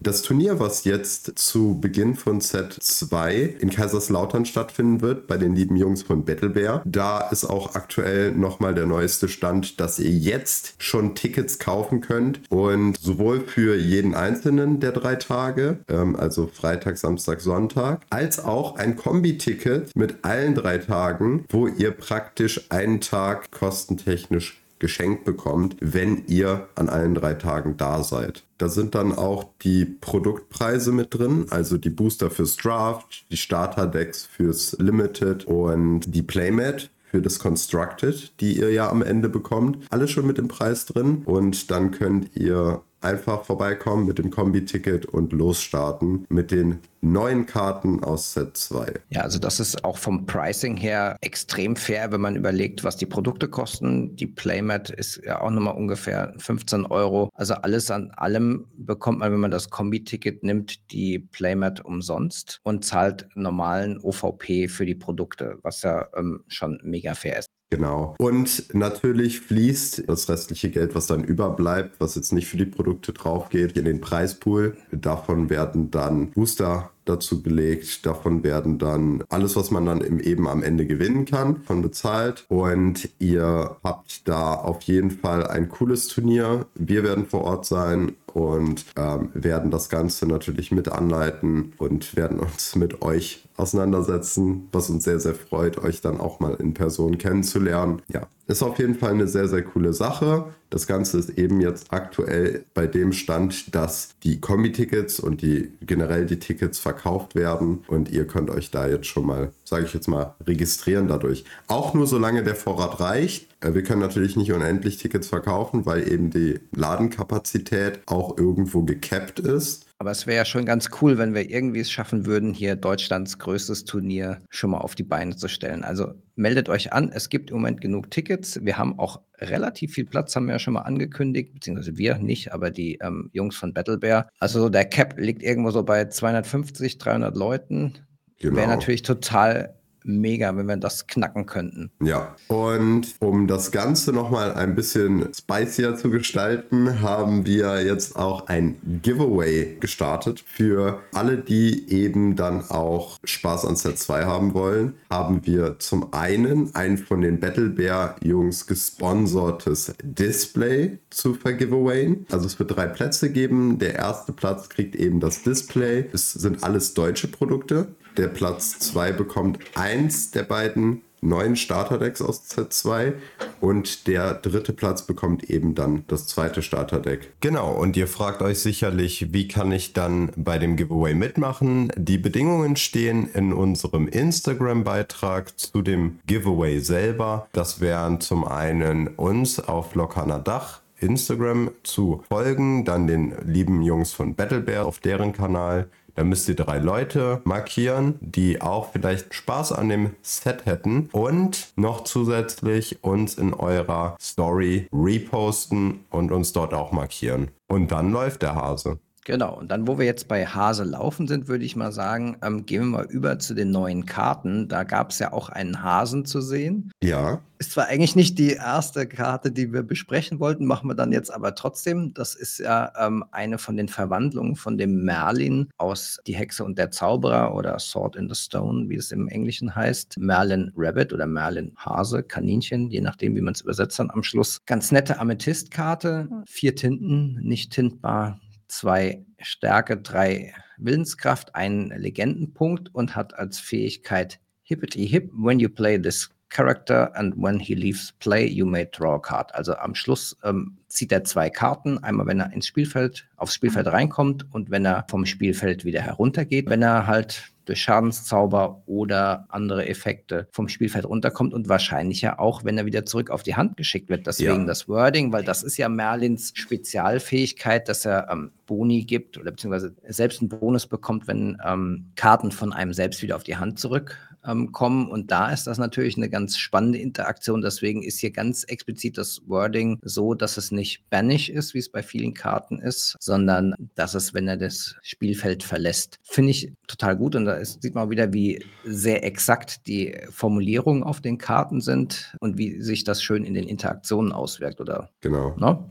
Das Turnier, was jetzt zu Beginn von Set 2 in Kaiserslautern stattfinden wird, bei den lieben Jungs von Battlebear, da ist auch aktuell nochmal der neueste Stand, dass ihr jetzt schon Tickets kaufen könnt und sowohl für jeden einzelnen der drei Tage, ähm, also Freitag, Samstag, Sonntag, als auch ein Kombi-Ticket mit allen drei Tagen, wo ihr praktisch einen Tag kostentechnisch geschenkt bekommt, wenn ihr an allen drei Tagen da seid. Da sind dann auch die Produktpreise mit drin, also die Booster fürs Draft, die Starter-Decks fürs Limited und die Playmat für das Constructed, die ihr ja am Ende bekommt. Alles schon mit dem Preis drin und dann könnt ihr einfach vorbeikommen mit dem Kombi-Ticket und losstarten mit den neuen Karten aus Set 2. Ja, also das ist auch vom Pricing her extrem fair, wenn man überlegt, was die Produkte kosten. Die Playmat ist ja auch nochmal ungefähr 15 Euro. Also alles an allem bekommt man, wenn man das Kombi-Ticket nimmt, die Playmat umsonst und zahlt normalen OVP für die Produkte, was ja ähm, schon mega fair ist. Genau. Und natürlich fließt das restliche Geld, was dann überbleibt, was jetzt nicht für die Produkte drauf geht, in den Preispool. Davon werden dann Booster dazu gelegt. Davon werden dann alles, was man dann eben am Ende gewinnen kann, von bezahlt. Und ihr habt da auf jeden Fall ein cooles Turnier. Wir werden vor Ort sein und ähm, werden das Ganze natürlich mit anleiten und werden uns mit euch auseinandersetzen, was uns sehr, sehr freut, euch dann auch mal in Person kennenzulernen. Ja, ist auf jeden Fall eine sehr, sehr coole Sache. Das Ganze ist eben jetzt aktuell bei dem Stand, dass die Kombi-Tickets und die generell die Tickets verkauft werden und ihr könnt euch da jetzt schon mal, sage ich jetzt mal, registrieren dadurch. Auch nur solange der Vorrat reicht. Äh, wir können natürlich nicht unendlich Tickets verkaufen, weil eben die Ladenkapazität auch irgendwo gekappt ist. Aber es wäre ja schon ganz cool, wenn wir irgendwie es schaffen würden, hier Deutschlands größtes Turnier schon mal auf die Beine zu stellen. Also meldet euch an, es gibt im Moment genug Tickets. Wir haben auch relativ viel Platz, haben wir ja schon mal angekündigt, beziehungsweise wir nicht, aber die ähm, Jungs von Battle Bear. Also der Cap liegt irgendwo so bei 250, 300 Leuten. Genau. Wäre natürlich total mega, wenn wir das knacken könnten. Ja, und um das Ganze nochmal ein bisschen spicier zu gestalten, haben wir jetzt auch ein Giveaway gestartet für alle, die eben dann auch Spaß an Set 2 haben wollen. Haben wir zum einen ein von den Battle Bear Jungs gesponsertes Display zu vergiveawayen. Also es wird drei Plätze geben. Der erste Platz kriegt eben das Display. Es sind alles deutsche Produkte. Der Platz 2 bekommt eins der beiden neuen Starterdecks aus Z2 und der dritte Platz bekommt eben dann das zweite Starterdeck. Genau, und ihr fragt euch sicherlich, wie kann ich dann bei dem Giveaway mitmachen? Die Bedingungen stehen in unserem Instagram-Beitrag zu dem Giveaway selber. Das wären zum einen uns auf Lokana Dach Instagram zu folgen, dann den lieben Jungs von Battle Bear auf deren Kanal da müsst ihr drei Leute markieren, die auch vielleicht Spaß an dem Set hätten und noch zusätzlich uns in eurer Story reposten und uns dort auch markieren. Und dann läuft der Hase. Genau, und dann, wo wir jetzt bei Hase laufen sind, würde ich mal sagen, ähm, gehen wir mal über zu den neuen Karten. Da gab es ja auch einen Hasen zu sehen. Ja. Ist zwar eigentlich nicht die erste Karte, die wir besprechen wollten, machen wir dann jetzt aber trotzdem. Das ist ja ähm, eine von den Verwandlungen von dem Merlin aus Die Hexe und der Zauberer oder Sword in the Stone, wie es im Englischen heißt. Merlin Rabbit oder Merlin Hase, Kaninchen, je nachdem, wie man es übersetzt dann am Schluss. Ganz nette Amethyst-Karte, vier Tinten, nicht tintbar, zwei Stärke, drei Willenskraft, einen Legendenpunkt und hat als Fähigkeit Hippity Hip. When you play this character and when he leaves play, you may draw a card. Also am Schluss ähm, zieht er zwei Karten. Einmal, wenn er ins Spielfeld, aufs Spielfeld reinkommt und wenn er vom Spielfeld wieder heruntergeht. Wenn er halt durch Schadenszauber oder andere Effekte vom Spielfeld runterkommt und wahrscheinlich ja auch, wenn er wieder zurück auf die Hand geschickt wird. Deswegen ja. das Wording, weil das ist ja Merlins Spezialfähigkeit, dass er ähm, Boni gibt oder beziehungsweise selbst einen Bonus bekommt, wenn ähm, Karten von einem selbst wieder auf die Hand zurückkommen. Ähm, und da ist das natürlich eine ganz spannende Interaktion. Deswegen ist hier ganz explizit das Wording so, dass es nicht banish ist, wie es bei vielen Karten ist, sondern dass es, wenn er das Spielfeld verlässt, finde ich total gut. Und da ist, sieht man wieder, wie sehr exakt die Formulierungen auf den Karten sind und wie sich das schön in den Interaktionen auswirkt, oder? Genau. No? Ne?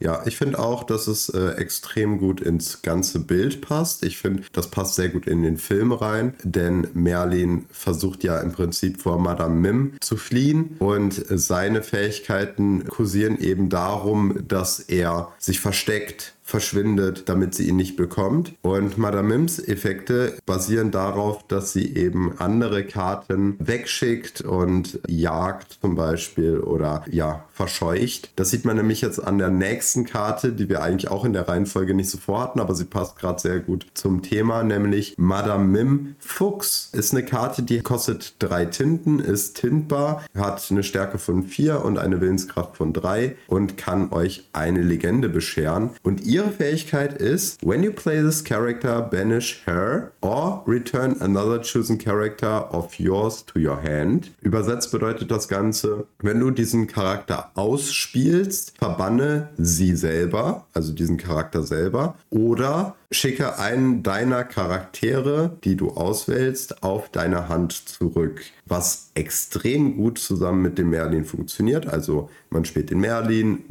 Ja, ich finde auch, dass es äh, extrem gut ins ganze Bild passt. Ich finde, das passt sehr gut in den Film rein, denn Merlin versucht ja im Prinzip vor Madame Mim zu fliehen und seine Fähigkeiten kursieren eben darum, dass er sich versteckt verschwindet, damit sie ihn nicht bekommt. Und Madame Mims Effekte basieren darauf, dass sie eben andere Karten wegschickt und jagt zum Beispiel oder ja, verscheucht. Das sieht man nämlich jetzt an der nächsten Karte, die wir eigentlich auch in der Reihenfolge nicht so vorhatten, aber sie passt gerade sehr gut zum Thema, nämlich Madame Mim Fuchs ist eine Karte, die kostet drei Tinten, ist tintbar, hat eine Stärke von vier und eine Willenskraft von drei und kann euch eine Legende bescheren. Und ihr ihre Fähigkeit ist, when you play this character, banish her or return another chosen character of yours to your hand. Übersetzt bedeutet das Ganze, wenn du diesen Charakter ausspielst, verbanne sie selber, also diesen Charakter selber, oder schicke einen deiner Charaktere, die du auswählst, auf deine Hand zurück. Was extrem gut zusammen mit dem Merlin funktioniert. Also man spielt den Merlin,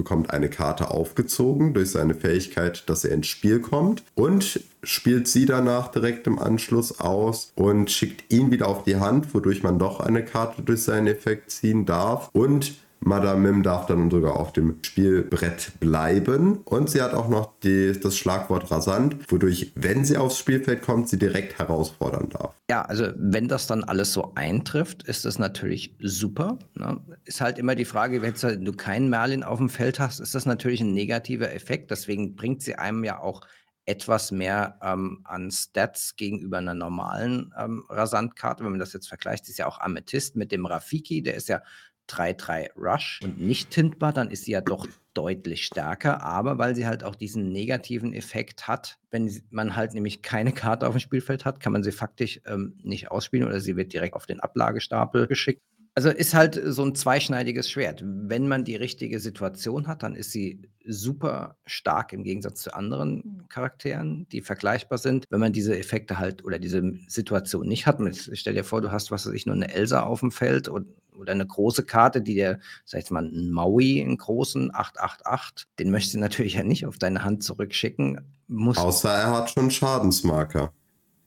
bekommt eine Karte aufgezogen durch seine Fähigkeit, dass er ins Spiel kommt und spielt sie danach direkt im Anschluss aus und schickt ihn wieder auf die Hand, wodurch man doch eine Karte durch seinen Effekt ziehen darf und Madame Mim darf dann sogar auf dem Spielbrett bleiben. Und sie hat auch noch die, das Schlagwort rasant, wodurch, wenn sie aufs Spielfeld kommt, sie direkt herausfordern darf. Ja, also wenn das dann alles so eintrifft, ist das natürlich super. Ne? Ist halt immer die Frage, wenn du keinen Merlin auf dem Feld hast, ist das natürlich ein negativer Effekt. Deswegen bringt sie einem ja auch etwas mehr ähm, an Stats gegenüber einer normalen ähm, Rasantkarte. Wenn man das jetzt vergleicht, ist ja auch Amethyst mit dem Rafiki, der ist ja 3-3 Rush und nicht tintbar, dann ist sie ja doch deutlich stärker, aber weil sie halt auch diesen negativen Effekt hat, wenn man halt nämlich keine Karte auf dem Spielfeld hat, kann man sie faktisch ähm, nicht ausspielen oder sie wird direkt auf den Ablagestapel geschickt. Also ist halt so ein zweischneidiges Schwert. Wenn man die richtige Situation hat, dann ist sie super stark im Gegensatz zu anderen Charakteren, die vergleichbar sind. Wenn man diese Effekte halt oder diese Situation nicht hat, stell dir vor, du hast, was weiß ich, nur eine Elsa auf dem Feld und, oder eine große Karte, die dir, sag ich mal, einen Maui, einen großen 888, den möchtest du natürlich ja nicht auf deine Hand zurückschicken. Muss Außer er hat schon Schadensmarker.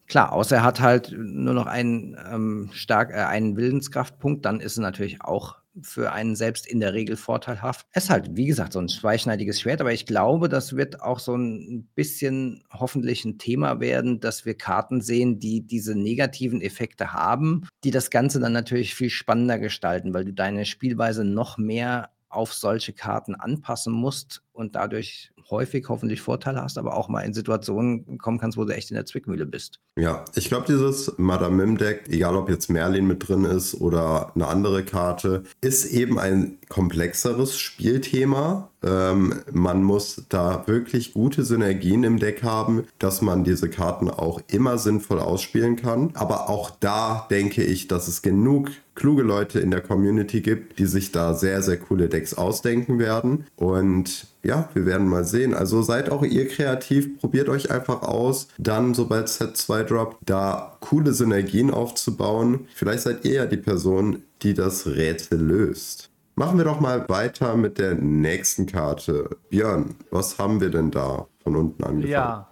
Klar, außer er hat halt nur noch einen, ähm, stark, äh, einen Willenskraftpunkt, dann ist es natürlich auch für einen selbst in der Regel vorteilhaft. Es ist halt, wie gesagt, so ein zweischneidiges Schwert, aber ich glaube, das wird auch so ein bisschen hoffentlich ein Thema werden, dass wir Karten sehen, die diese negativen Effekte haben, die das Ganze dann natürlich viel spannender gestalten, weil du deine Spielweise noch mehr auf solche Karten anpassen musst und dadurch häufig hoffentlich Vorteile hast, aber auch mal in Situationen kommen kannst, wo du echt in der Zwickmühle bist. Ja, ich glaube, dieses Madame Mim Deck, egal ob jetzt Merlin mit drin ist oder eine andere Karte, ist eben ein komplexeres Spielthema. Ähm, man muss da wirklich gute Synergien im Deck haben, dass man diese Karten auch immer sinnvoll ausspielen kann. Aber auch da denke ich, dass es genug kluge Leute in der Community gibt, die sich da sehr, sehr coole Decks ausdenken werden. Und ja, wir werden mal sehen. Also seid auch ihr kreativ, probiert euch einfach aus. Dann, sobald Set 2 droppt, da coole Synergien aufzubauen. Vielleicht seid ihr ja die Person, die das Rätsel löst. Machen wir doch mal weiter mit der nächsten Karte. Björn, was haben wir denn da von unten angefangen? Ja,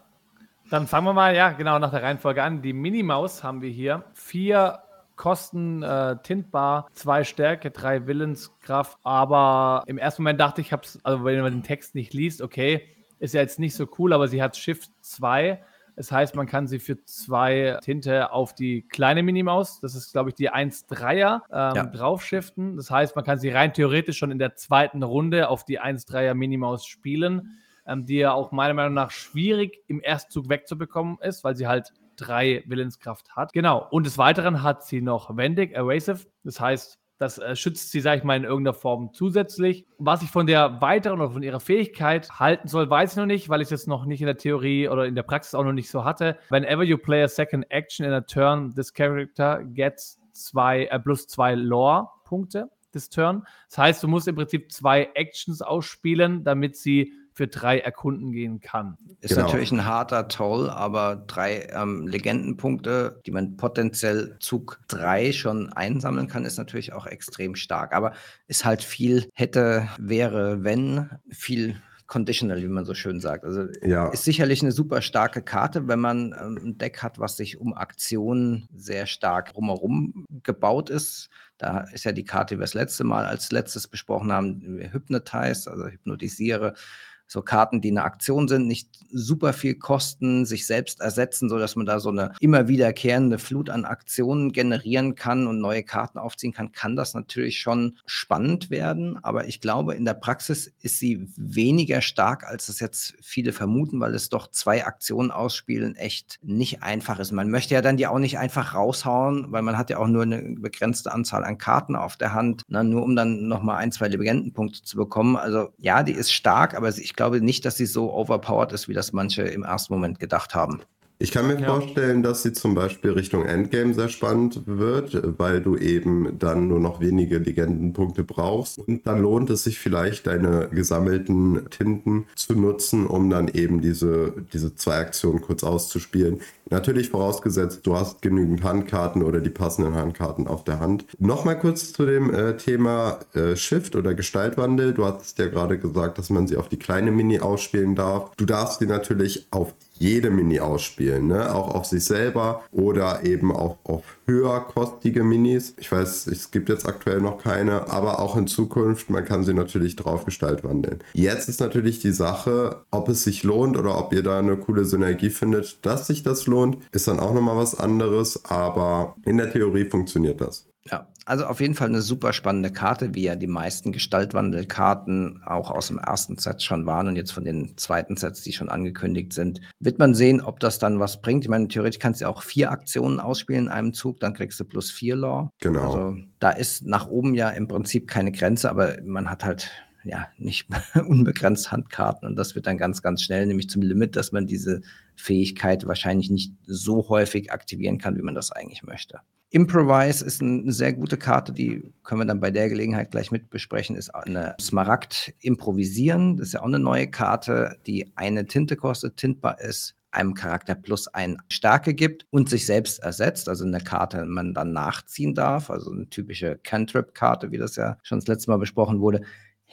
dann fangen wir mal, ja, genau nach der Reihenfolge an. Die Minimaus haben wir hier. Vier Kosten äh, tintbar, zwei Stärke, drei Willenskraft. Aber im ersten Moment dachte ich, hab's, also wenn man den Text nicht liest, okay, ist ja jetzt nicht so cool, aber sie hat Shift 2. Das heißt, man kann sie für zwei Tinte auf die kleine Minimaus, das ist, glaube ich, die 1-3er, ähm, ja. draufschiften. Das heißt, man kann sie rein theoretisch schon in der zweiten Runde auf die 1-3er Minimaus spielen, ähm, die ja auch meiner Meinung nach schwierig im Erstzug wegzubekommen ist, weil sie halt drei Willenskraft hat. Genau. Und des Weiteren hat sie noch Wendig, Erasive. Das heißt, das äh, schützt sie, sag ich mal, in irgendeiner Form zusätzlich. Was ich von der weiteren oder von ihrer Fähigkeit halten soll, weiß ich noch nicht, weil ich das noch nicht in der Theorie oder in der Praxis auch noch nicht so hatte. Whenever you play a second action in a turn, this character gets zwei, äh, plus zwei Lore-Punkte this Turn. Das heißt, du musst im Prinzip zwei Actions ausspielen, damit sie für drei Erkunden gehen kann. Ist genau. natürlich ein harter Toll, aber drei ähm, Legendenpunkte, die man potenziell Zug drei schon einsammeln kann, ist natürlich auch extrem stark. Aber ist halt viel hätte, wäre, wenn, viel conditional, wie man so schön sagt. Also ja. ist sicherlich eine super starke Karte, wenn man ähm, ein Deck hat, was sich um Aktionen sehr stark drumherum gebaut ist. Da ist ja die Karte, die wir das letzte Mal als letztes besprochen haben, Hypnotize, also hypnotisiere so Karten, die eine Aktion sind, nicht super viel kosten, sich selbst ersetzen, sodass man da so eine immer wiederkehrende Flut an Aktionen generieren kann und neue Karten aufziehen kann, kann das natürlich schon spannend werden. Aber ich glaube, in der Praxis ist sie weniger stark, als es jetzt viele vermuten, weil es doch zwei Aktionen ausspielen echt nicht einfach ist. Man möchte ja dann die auch nicht einfach raushauen, weil man hat ja auch nur eine begrenzte Anzahl an Karten auf der Hand, na, ne, nur um dann nochmal ein, zwei Legendenpunkte zu bekommen. Also ja, die ist stark, aber ich glaube, glaube nicht, dass sie so overpowered ist, wie das manche im ersten Moment gedacht haben. Ich kann mir ja. vorstellen, dass sie zum Beispiel Richtung Endgame sehr spannend wird, weil du eben dann nur noch wenige Legendenpunkte brauchst. Und dann lohnt es sich vielleicht, deine gesammelten Tinten zu nutzen, um dann eben diese, diese zwei Aktionen kurz auszuspielen. Natürlich vorausgesetzt, du hast genügend Handkarten oder die passenden Handkarten auf der Hand. Nochmal kurz zu dem äh, Thema äh, Shift oder Gestaltwandel. Du hast ja gerade gesagt, dass man sie auf die kleine Mini ausspielen darf. Du darfst sie natürlich auf jede Mini ausspielen, ne? auch auf sich selber oder eben auch auf höherkostige Minis. Ich weiß, es gibt jetzt aktuell noch keine, aber auch in Zukunft, man kann sie natürlich drauf gestaltwandeln. Jetzt ist natürlich die Sache, ob es sich lohnt oder ob ihr da eine coole Synergie findet, dass sich das lohnt, ist dann auch nochmal was anderes, aber in der Theorie funktioniert das. Ja, also auf jeden Fall eine super spannende Karte, wie ja die meisten Gestaltwandelkarten auch aus dem ersten Set schon waren und jetzt von den zweiten Sets, die schon angekündigt sind. Wird man sehen, ob das dann was bringt. Ich meine, theoretisch kannst du auch vier Aktionen ausspielen in einem Zug, dann kriegst du plus vier Law. Genau. Also da ist nach oben ja im Prinzip keine Grenze, aber man hat halt ja nicht unbegrenzt Handkarten und das wird dann ganz, ganz schnell, nämlich zum Limit, dass man diese Fähigkeit wahrscheinlich nicht so häufig aktivieren kann, wie man das eigentlich möchte. Improvise ist eine sehr gute Karte, die können wir dann bei der Gelegenheit gleich mit besprechen, ist eine Smaragd Improvisieren. Das ist ja auch eine neue Karte, die eine Tinte kostet, tintbar ist, einem Charakter plus ein Stärke gibt und sich selbst ersetzt. Also eine Karte, man dann nachziehen darf. Also eine typische Cantrip-Karte, wie das ja schon das letzte Mal besprochen wurde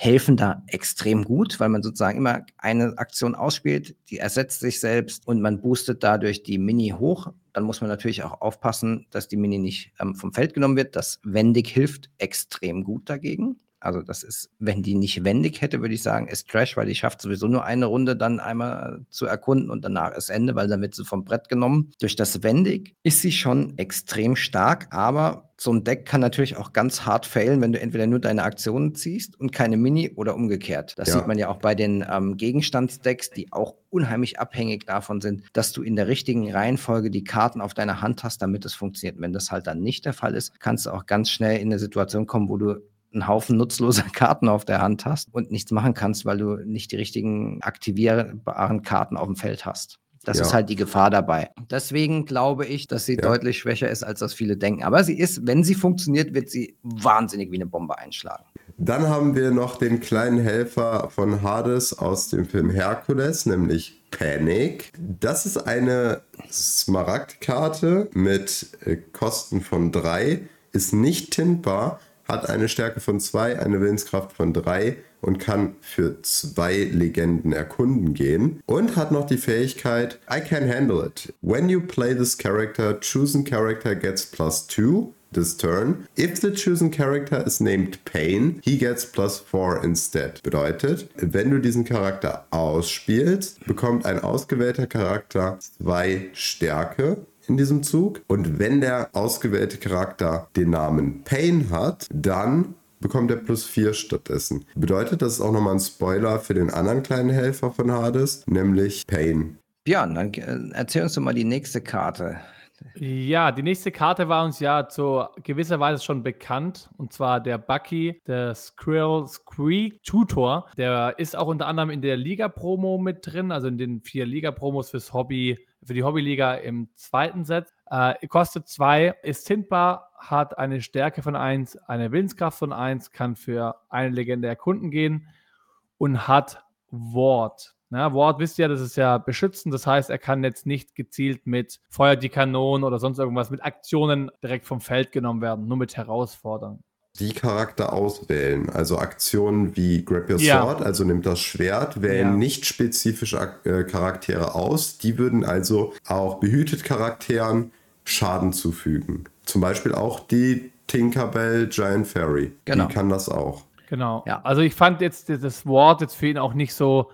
helfen da extrem gut, weil man sozusagen immer eine Aktion ausspielt, die ersetzt sich selbst und man boostet dadurch die Mini hoch. Dann muss man natürlich auch aufpassen, dass die Mini nicht ähm, vom Feld genommen wird. Das wendig hilft extrem gut dagegen. Also das ist, wenn die nicht wendig hätte, würde ich sagen, ist Trash, weil die schafft sowieso nur eine Runde dann einmal zu erkunden und danach ist Ende, weil dann wird sie vom Brett genommen. Durch das wendig ist sie schon extrem stark, aber so ein Deck kann natürlich auch ganz hart failen, wenn du entweder nur deine Aktionen ziehst und keine Mini oder umgekehrt. Das ja. sieht man ja auch bei den ähm, Gegenstandsdecks, die auch unheimlich abhängig davon sind, dass du in der richtigen Reihenfolge die Karten auf deiner Hand hast, damit es funktioniert. Wenn das halt dann nicht der Fall ist, kannst du auch ganz schnell in eine Situation kommen, wo du einen Haufen nutzloser Karten auf der Hand hast und nichts machen kannst, weil du nicht die richtigen aktivierbaren Karten auf dem Feld hast. Das ja. ist halt die Gefahr dabei. Deswegen glaube ich, dass sie ja. deutlich schwächer ist, als das viele denken. Aber sie ist, wenn sie funktioniert, wird sie wahnsinnig wie eine Bombe einschlagen. Dann haben wir noch den kleinen Helfer von Hades aus dem Film Hercules, nämlich Panic. Das ist eine Smaragdkarte mit äh, Kosten von drei, ist nicht tintbar, hat eine Stärke von 2, eine Willenskraft von 3 und kann für zwei Legenden erkunden gehen. Und hat noch die Fähigkeit I can handle it. When you play this character, chosen character gets plus 2 this turn. If the chosen character is named Pain, he gets plus 4 instead. Bedeutet, wenn du diesen Charakter ausspielst, bekommt ein ausgewählter Charakter zwei Stärke in diesem Zug. Und wenn der ausgewählte Charakter den Namen Pain hat, dann bekommt er plus 4 stattdessen. Bedeutet, das ist auch nochmal ein Spoiler für den anderen kleinen Helfer von Hades, nämlich Pain. Björn, dann äh, erzähl uns doch mal die nächste Karte. Ja, die nächste Karte war uns ja zu gewisser Weise schon bekannt. Und zwar der Bucky, der Skrill Squeak Tutor. Der ist auch unter anderem in der Liga-Promo mit drin, also in den vier Liga-Promos fürs Hobby für die Hobbyliga im zweiten Set. Äh, kostet zwei, ist tintbar, hat eine Stärke von 1, eine Willenskraft von 1, kann für eine Legende erkunden gehen und hat Wort. Na, Wort wisst ihr, das ist ja beschützend, das heißt, er kann jetzt nicht gezielt mit Feuer die Kanonen oder sonst irgendwas mit Aktionen direkt vom Feld genommen werden, nur mit Herausfordern die Charakter auswählen. Also Aktionen wie Grab Your ja. Sword, also nimmt das Schwert, wählen ja. nicht spezifische äh, Charaktere aus. Die würden also auch behütet Charakteren Schaden zufügen. Zum Beispiel auch die Tinkerbell Giant Fairy. Genau. Die kann das auch. Genau. Ja. Also ich fand jetzt das Wort jetzt für ihn auch nicht so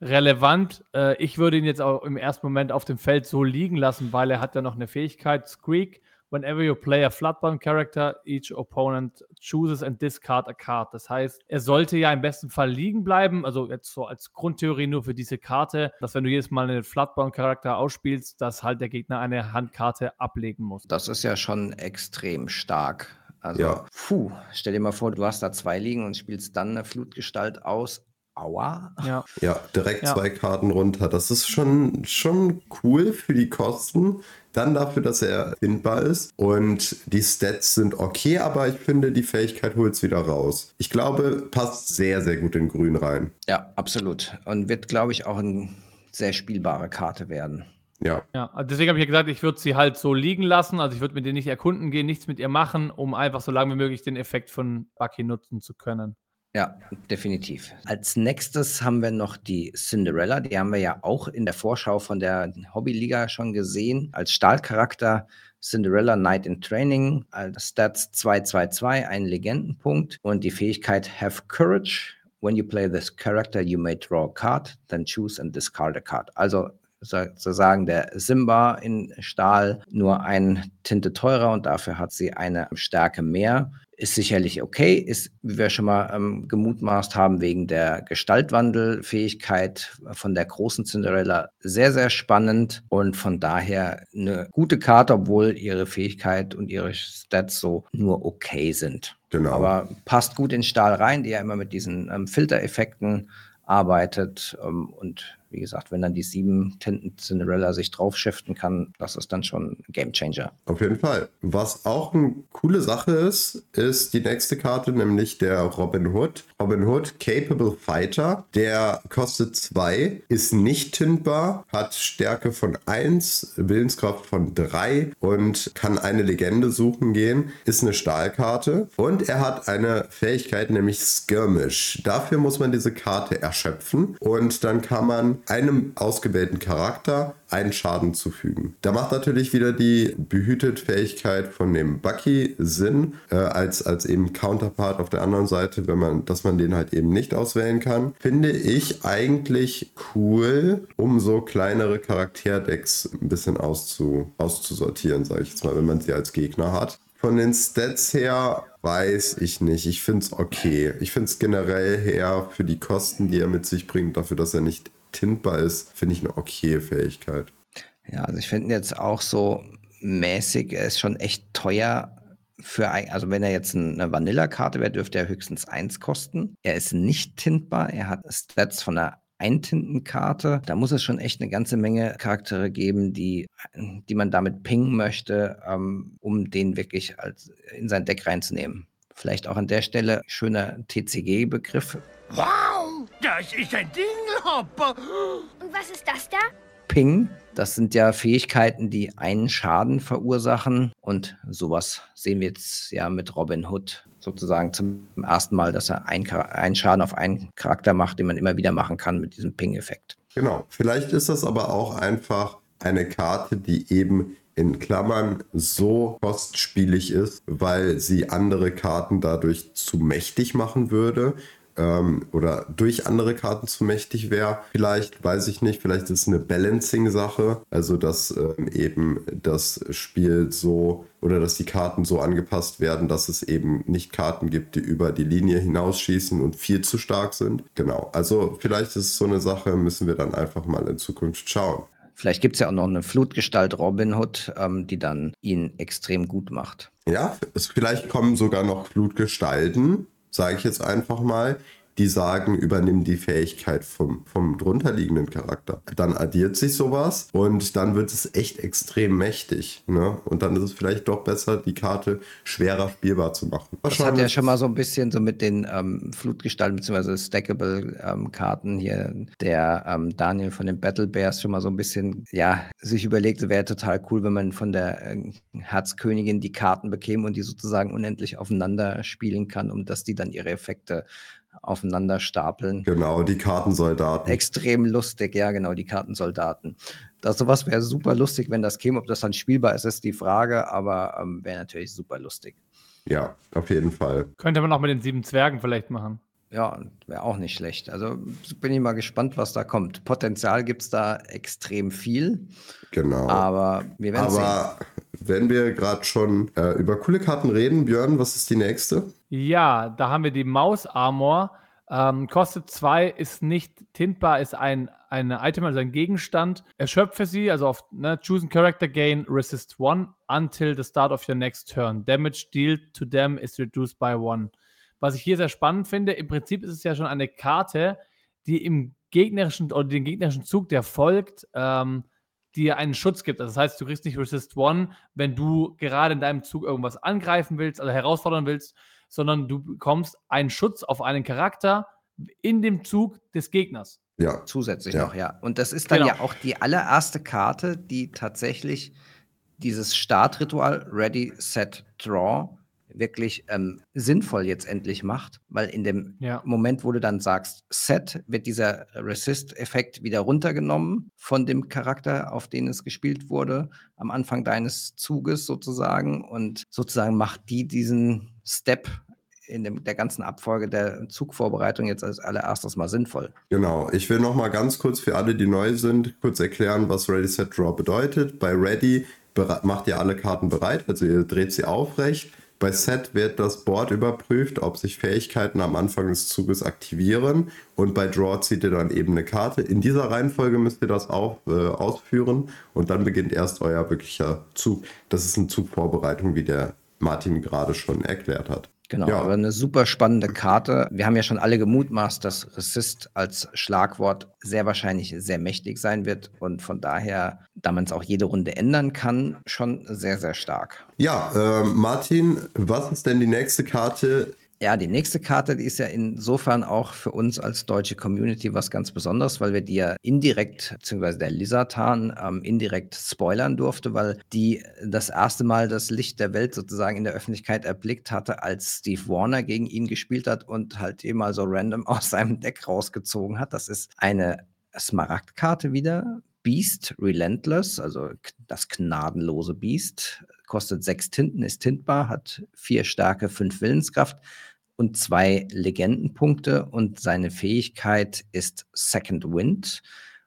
relevant. Äh, ich würde ihn jetzt auch im ersten Moment auf dem Feld so liegen lassen, weil er hat ja noch eine Fähigkeit, Squeak whenever you play a Floodbound character, each opponent chooses and discard a card. Das heißt, er sollte ja im besten Fall liegen bleiben. Also jetzt so als Grundtheorie nur für diese Karte, dass wenn du jedes Mal einen Floodbound Charakter ausspielst, dass halt der Gegner eine Handkarte ablegen muss. Das ist ja schon extrem stark. Also, ja. puh, stell dir mal vor, du hast da zwei liegen und spielst dann eine Flutgestalt aus Aua. Ja, ja direkt ja. zwei Karten runter. Das ist schon, schon cool für die Kosten. Dann dafür, dass er findbar ist. Und die Stats sind okay, aber ich finde, die Fähigkeit holt es wieder raus. Ich glaube, passt sehr, sehr gut in Grün rein. Ja, absolut. Und wird, glaube ich, auch eine sehr spielbare Karte werden. Ja. Ja, also deswegen habe ich ja gesagt, ich würde sie halt so liegen lassen. Also ich würde mit ihr nicht erkunden gehen, nichts mit ihr machen, um einfach so lange wie möglich den Effekt von Bucky nutzen zu können. Ja, definitiv. Als nächstes haben wir noch die Cinderella. Die haben wir ja auch in der Vorschau von der Hobbyliga schon gesehen. Als Stahlcharakter Cinderella Knight in Training, als Stats 222, ein Legendenpunkt und die Fähigkeit Have Courage. When you play this character, you may draw a card, then choose and discard a card. Also sozusagen der Simba in Stahl nur ein Tinte teurer und dafür hat sie eine Stärke mehr ist sicherlich okay, ist, wie wir schon mal ähm, gemutmaßt haben, wegen der Gestaltwandelfähigkeit von der großen Cinderella sehr, sehr spannend und von daher eine gute Karte, obwohl ihre Fähigkeit und ihre Stats so nur okay sind. Genau. Aber passt gut in Stahl rein, die ja immer mit diesen ähm, Filtereffekten arbeitet ähm, und wie gesagt, wenn dann die sieben Tinten Cinderella sich drauf shiften kann, das ist dann schon ein Game Changer. Auf jeden Fall. Was auch eine coole Sache ist, ist die nächste Karte, nämlich der Robin Hood. Robin Hood Capable Fighter. Der kostet zwei, ist nicht tintbar, hat Stärke von 1, Willenskraft von 3 und kann eine Legende suchen gehen. Ist eine Stahlkarte und er hat eine Fähigkeit, nämlich Skirmish. Dafür muss man diese Karte erschöpfen und dann kann man einem ausgewählten Charakter einen Schaden zufügen. Da macht natürlich wieder die Behütet-Fähigkeit von dem Bucky Sinn, äh, als, als eben Counterpart auf der anderen Seite, wenn man, dass man den halt eben nicht auswählen kann. Finde ich eigentlich cool, um so kleinere Charakterdecks ein bisschen auszu, auszusortieren, sage ich jetzt mal, wenn man sie als Gegner hat. Von den Stats her weiß ich nicht. Ich finde es okay. Ich finde es generell her für die Kosten, die er mit sich bringt, dafür, dass er nicht tintbar ist, finde ich eine okay Fähigkeit. Ja, also ich finde jetzt auch so mäßig, er ist schon echt teuer für ein, also wenn er jetzt eine Vanilla-Karte wäre, dürfte er höchstens eins kosten. Er ist nicht tintbar, er hat Stats von einer Eintintenkarte. Da muss es schon echt eine ganze Menge Charaktere geben, die, die man damit pingen möchte, ähm, um den wirklich als, in sein Deck reinzunehmen. Vielleicht auch an der Stelle schöner TCG-Begriff. Wow, das ist ein Dingelhopper. Und was ist das da? Ping. Das sind ja Fähigkeiten, die einen Schaden verursachen. Und sowas sehen wir jetzt ja mit Robin Hood sozusagen zum ersten Mal, dass er einen Schaden auf einen Charakter macht, den man immer wieder machen kann mit diesem Ping-Effekt. Genau. Vielleicht ist das aber auch einfach eine Karte, die eben in Klammern so kostspielig ist, weil sie andere Karten dadurch zu mächtig machen würde ähm, oder durch andere Karten zu mächtig wäre. Vielleicht, weiß ich nicht, vielleicht ist es eine Balancing-Sache, also dass ähm, eben das Spiel so oder dass die Karten so angepasst werden, dass es eben nicht Karten gibt, die über die Linie hinausschießen und viel zu stark sind. Genau, also vielleicht ist es so eine Sache, müssen wir dann einfach mal in Zukunft schauen. Vielleicht gibt es ja auch noch eine Flutgestalt Robin Hood, ähm, die dann ihn extrem gut macht. Ja, es, vielleicht kommen sogar noch Flutgestalten, sage ich jetzt einfach mal, die sagen, übernimm die Fähigkeit vom, vom drunterliegenden Charakter. Dann addiert sich sowas und dann wird es echt extrem mächtig. Ne? Und dann ist es vielleicht doch besser, die Karte schwerer spielbar zu machen. Das hat ja schon mal so ein bisschen so mit den ähm, Flutgestalten bzw. Stackable-Karten ähm, hier, der ähm, Daniel von den Battle Bears schon mal so ein bisschen, ja, sich überlegt, es wäre total cool, wenn man von der äh, Herzkönigin die Karten bekäme und die sozusagen unendlich aufeinander spielen kann, um dass die dann ihre Effekte aufeinander stapeln. Genau, die Kartensoldaten. Extrem lustig, ja, genau, die Kartensoldaten. Das sowas wäre super lustig, wenn das käme. Ob das dann spielbar ist, ist die Frage, aber ähm, wäre natürlich super lustig. Ja, auf jeden Fall. Könnte man auch mit den sieben Zwergen vielleicht machen. Ja, wäre auch nicht schlecht. Also bin ich mal gespannt, was da kommt. Potenzial gibt es da extrem viel. Genau. Aber wir werden sehen. Wenn wir gerade schon äh, über coole Karten reden, Björn, was ist die nächste? Ja, da haben wir die Maus Armor. Ähm, kostet zwei, ist nicht tintbar, ist ein eine Item, also ein Gegenstand. Erschöpfe sie, also auf ne, Choose Character Gain, Resist one until the start of your next turn. Damage dealt to them is reduced by one. Was ich hier sehr spannend finde, im Prinzip ist es ja schon eine Karte, die im gegnerischen oder den gegnerischen Zug, der folgt, ähm, dir einen Schutz gibt. Also das heißt, du kriegst nicht Resist One, wenn du gerade in deinem Zug irgendwas angreifen willst, also herausfordern willst, sondern du bekommst einen Schutz auf einen Charakter in dem Zug des Gegners. Ja. Zusätzlich ja. noch, ja. Und das ist dann genau. ja auch die allererste Karte, die tatsächlich dieses Startritual Ready, Set, Draw wirklich ähm, sinnvoll jetzt endlich macht, weil in dem ja. Moment, wo du dann sagst, Set, wird dieser Resist-Effekt wieder runtergenommen von dem Charakter, auf den es gespielt wurde, am Anfang deines Zuges sozusagen und sozusagen macht die diesen Step in dem, der ganzen Abfolge der Zugvorbereitung jetzt als allererstes mal sinnvoll. Genau. Ich will noch mal ganz kurz für alle, die neu sind, kurz erklären, was Ready Set Draw bedeutet. Bei Ready macht ihr alle Karten bereit, also ihr dreht sie aufrecht bei Set wird das Board überprüft, ob sich Fähigkeiten am Anfang des Zuges aktivieren und bei Draw zieht ihr dann eben eine Karte. In dieser Reihenfolge müsst ihr das auch äh, ausführen und dann beginnt erst euer wirklicher Zug. Das ist eine Zugvorbereitung, wie der Martin gerade schon erklärt hat. Genau, ja. aber eine super spannende Karte. Wir haben ja schon alle gemutmaßt, dass Resist als Schlagwort sehr wahrscheinlich sehr mächtig sein wird und von daher, da man es auch jede Runde ändern kann, schon sehr, sehr stark. Ja, äh, Martin, was ist denn die nächste Karte, ja, die nächste Karte, die ist ja insofern auch für uns als deutsche Community was ganz Besonderes, weil wir die ja indirekt, beziehungsweise der Lizartan ähm, indirekt spoilern durfte, weil die das erste Mal das Licht der Welt sozusagen in der Öffentlichkeit erblickt hatte, als Steve Warner gegen ihn gespielt hat und halt eben mal so random aus seinem Deck rausgezogen hat. Das ist eine Smaragdkarte wieder. Beast Relentless, also das gnadenlose Beast, kostet sechs Tinten, ist tintbar, hat vier Stärke, fünf Willenskraft und zwei Legendenpunkte und seine Fähigkeit ist Second Wind.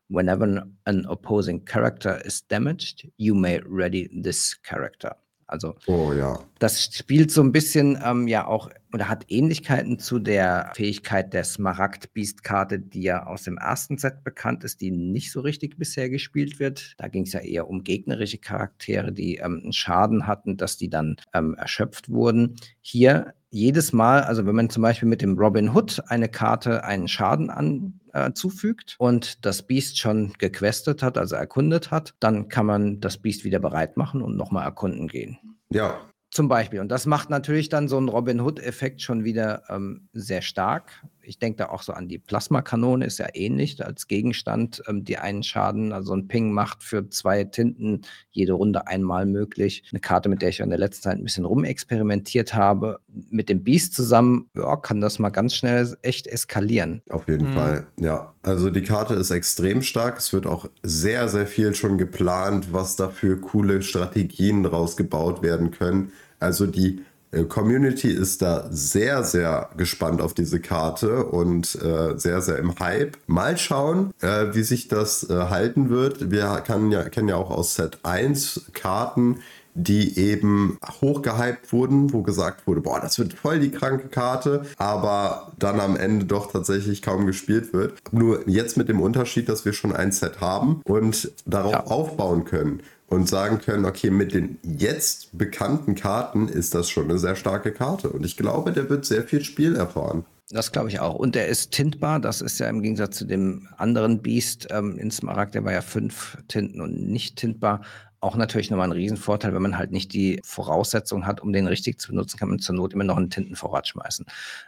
Whenever an opposing character is damaged, you may ready this character. Also oh, ja. das spielt so ein bisschen ähm, ja auch oder hat Ähnlichkeiten zu der Fähigkeit der Smaragd-Beast-Karte, die ja aus dem ersten Set bekannt ist, die nicht so richtig bisher gespielt wird. Da ging es ja eher um gegnerische Charaktere, die ähm, einen Schaden hatten, dass die dann ähm, erschöpft wurden. Hier jedes Mal, also wenn man zum Beispiel mit dem Robin Hood eine Karte einen Schaden an, äh, zufügt und das Biest schon gequestet hat, also erkundet hat, dann kann man das Biest wieder bereit machen und nochmal erkunden gehen. Ja. Zum Beispiel. Und das macht natürlich dann so einen Robin Hood-Effekt schon wieder ähm, sehr stark ich denke da auch so an die Plasmakanone, ist ja ähnlich als Gegenstand, ähm, die einen Schaden, also ein Ping macht für zwei Tinten jede Runde einmal möglich. Eine Karte, mit der ich in der letzten Zeit ein bisschen rumexperimentiert habe. Mit dem Beast zusammen, ja, kann das mal ganz schnell echt eskalieren. Auf jeden mhm. Fall, ja. Also die Karte ist extrem stark. Es wird auch sehr, sehr viel schon geplant, was da für coole Strategien rausgebaut werden können. Also die Community ist da sehr, sehr gespannt auf diese Karte und äh, sehr, sehr im Hype. Mal schauen, äh, wie sich das äh, halten wird. Wir ja, kennen ja auch aus Set 1 Karten, die eben hochgehypt wurden, wo gesagt wurde, boah, das wird voll die kranke Karte, aber dann am Ende doch tatsächlich kaum gespielt wird. Nur jetzt mit dem Unterschied, dass wir schon ein Set haben und darauf ja. aufbauen können und sagen können, okay, mit den jetzt bekannten Karten ist das schon eine sehr starke Karte. Und ich glaube, der wird sehr viel Spiel erfahren. Das glaube ich auch. Und der ist tintbar. Das ist ja im Gegensatz zu dem anderen Beast ähm, in Smaragd, der war ja fünf Tinten und nicht tintbar. Auch natürlich nochmal ein Riesenvorteil, wenn man halt nicht die Voraussetzung hat, um den richtig zu benutzen, kann man zur Not immer noch einen Tintenvorrat schmeißen.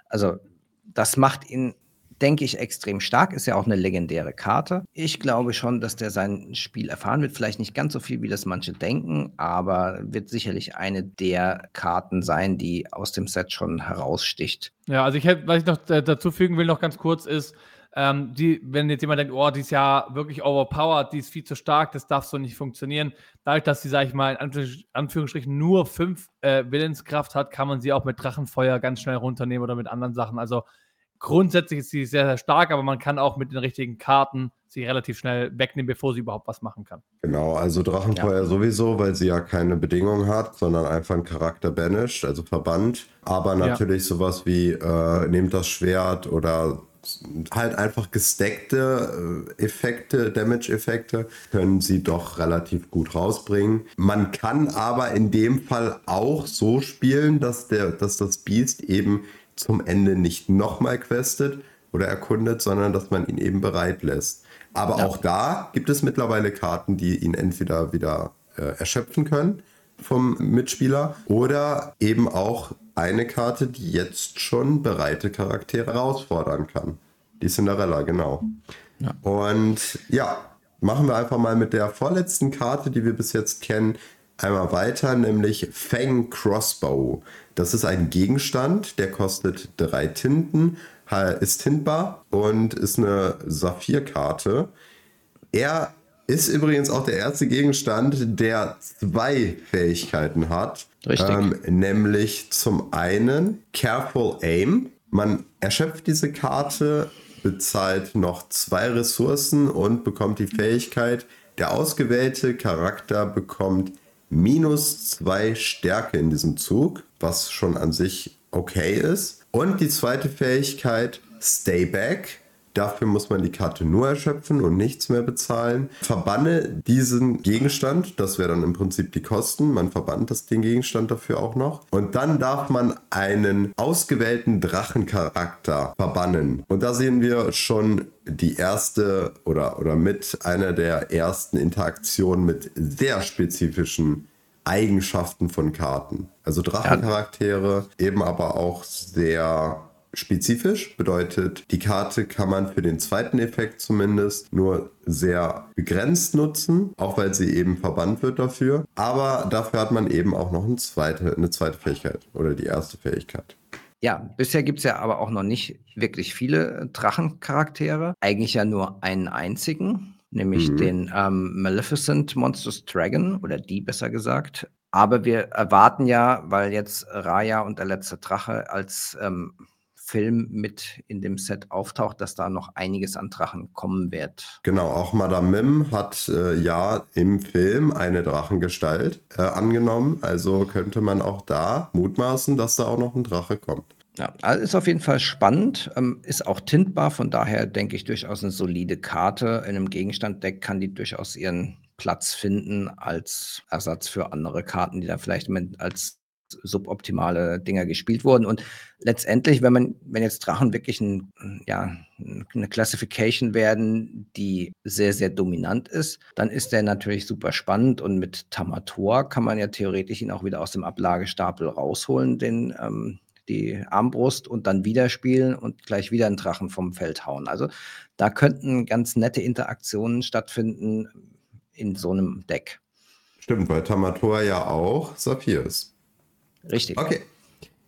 Also das macht ihn denke ich, extrem stark. Ist ja auch eine legendäre Karte. Ich glaube schon, dass der sein Spiel erfahren wird. Vielleicht nicht ganz so viel, wie das manche denken, aber wird sicherlich eine der Karten sein, die aus dem Set schon heraussticht. Ja, also ich hätte, was ich noch dazu fügen will, noch ganz kurz ist, ähm, die, wenn jetzt jemand denkt, oh, die ist ja wirklich overpowered, die ist viel zu stark, das darf so nicht funktionieren. Dadurch, dass sie, sage ich mal, in Anführungsstrichen nur fünf äh, Willenskraft hat, kann man sie auch mit Drachenfeuer ganz schnell runternehmen oder mit anderen Sachen. Also Grundsätzlich ist sie sehr, sehr stark, aber man kann auch mit den richtigen Karten sie relativ schnell wegnehmen, bevor sie überhaupt was machen kann. Genau, also Drachenfeuer ja. sowieso, weil sie ja keine Bedingung hat, sondern einfach einen Charakter banished, also verbannt. Aber natürlich ja. sowas wie äh, nehmt das Schwert oder halt einfach gesteckte äh, Effekte, Damage-Effekte können sie doch relativ gut rausbringen. Man kann aber in dem Fall auch so spielen, dass, der, dass das Beast eben zum Ende nicht nochmal questet, oder erkundet, sondern dass man ihn eben bereit lässt. Aber ja. auch da gibt es mittlerweile Karten, die ihn entweder wieder äh, erschöpfen können vom Mitspieler oder eben auch eine Karte, die jetzt schon bereite Charaktere herausfordern kann. Die Cinderella, genau. Ja. Und ja, machen wir einfach mal mit der vorletzten Karte, die wir bis jetzt kennen, einmal weiter, nämlich Fang Crossbow. Das ist ein Gegenstand, der kostet drei Tinten, ist tintbar und ist eine Saphirkarte. Er ist übrigens auch der erste Gegenstand, der zwei Fähigkeiten hat. Richtig. Ähm, nämlich zum einen Careful Aim. Man erschöpft diese Karte, bezahlt noch zwei Ressourcen und bekommt die Fähigkeit, der ausgewählte Charakter bekommt minus zwei Stärke in diesem Zug, was schon an sich okay ist. Und die zweite Fähigkeit, Stay Back. Dafür muss man die Karte nur erschöpfen und nichts mehr bezahlen. Verbanne diesen Gegenstand, das wäre dann im Prinzip die Kosten. Man verbannt das, den Gegenstand dafür auch noch. Und dann darf man einen ausgewählten Drachencharakter verbannen. Und da sehen wir schon die erste oder, oder mit einer der ersten Interaktionen mit sehr spezifischen Eigenschaften von Karten. Also Drachencharaktere, eben aber auch sehr spezifisch. Bedeutet, die Karte kann man für den zweiten Effekt zumindest nur sehr begrenzt nutzen, auch weil sie eben verbannt wird dafür. Aber dafür hat man eben auch noch eine zweite, eine zweite Fähigkeit oder die erste Fähigkeit. Ja, bisher gibt es ja aber auch noch nicht wirklich viele Drachencharaktere. Eigentlich ja nur einen einzigen, nämlich mhm. den ähm, Maleficent Monstrous Dragon oder die besser gesagt. Aber wir erwarten ja, weil jetzt Raya und der letzte Drache als ähm, Film mit in dem Set auftaucht, dass da noch einiges an Drachen kommen wird. Genau, auch Madame Mim hat äh, ja im Film eine Drachengestalt äh, angenommen. Also könnte man auch da mutmaßen, dass da auch noch ein Drache kommt. Ja, also ist auf jeden Fall spannend, ähm, ist auch tintbar, von daher denke ich durchaus eine solide Karte. In einem Gegenstanddeck kann die durchaus ihren Platz finden als Ersatz für andere Karten, die da vielleicht als suboptimale Dinger gespielt wurden. Und letztendlich, wenn man, wenn jetzt Drachen wirklich ein, ja, eine Classification werden, die sehr, sehr dominant ist, dann ist der natürlich super spannend. Und mit Tamator kann man ja theoretisch ihn auch wieder aus dem Ablagestapel rausholen, den, ähm, die Armbrust und dann wieder spielen und gleich wieder einen Drachen vom Feld hauen. Also da könnten ganz nette Interaktionen stattfinden in so einem Deck. Stimmt, weil Tamator ja auch Saphir ist. Richtig. Okay.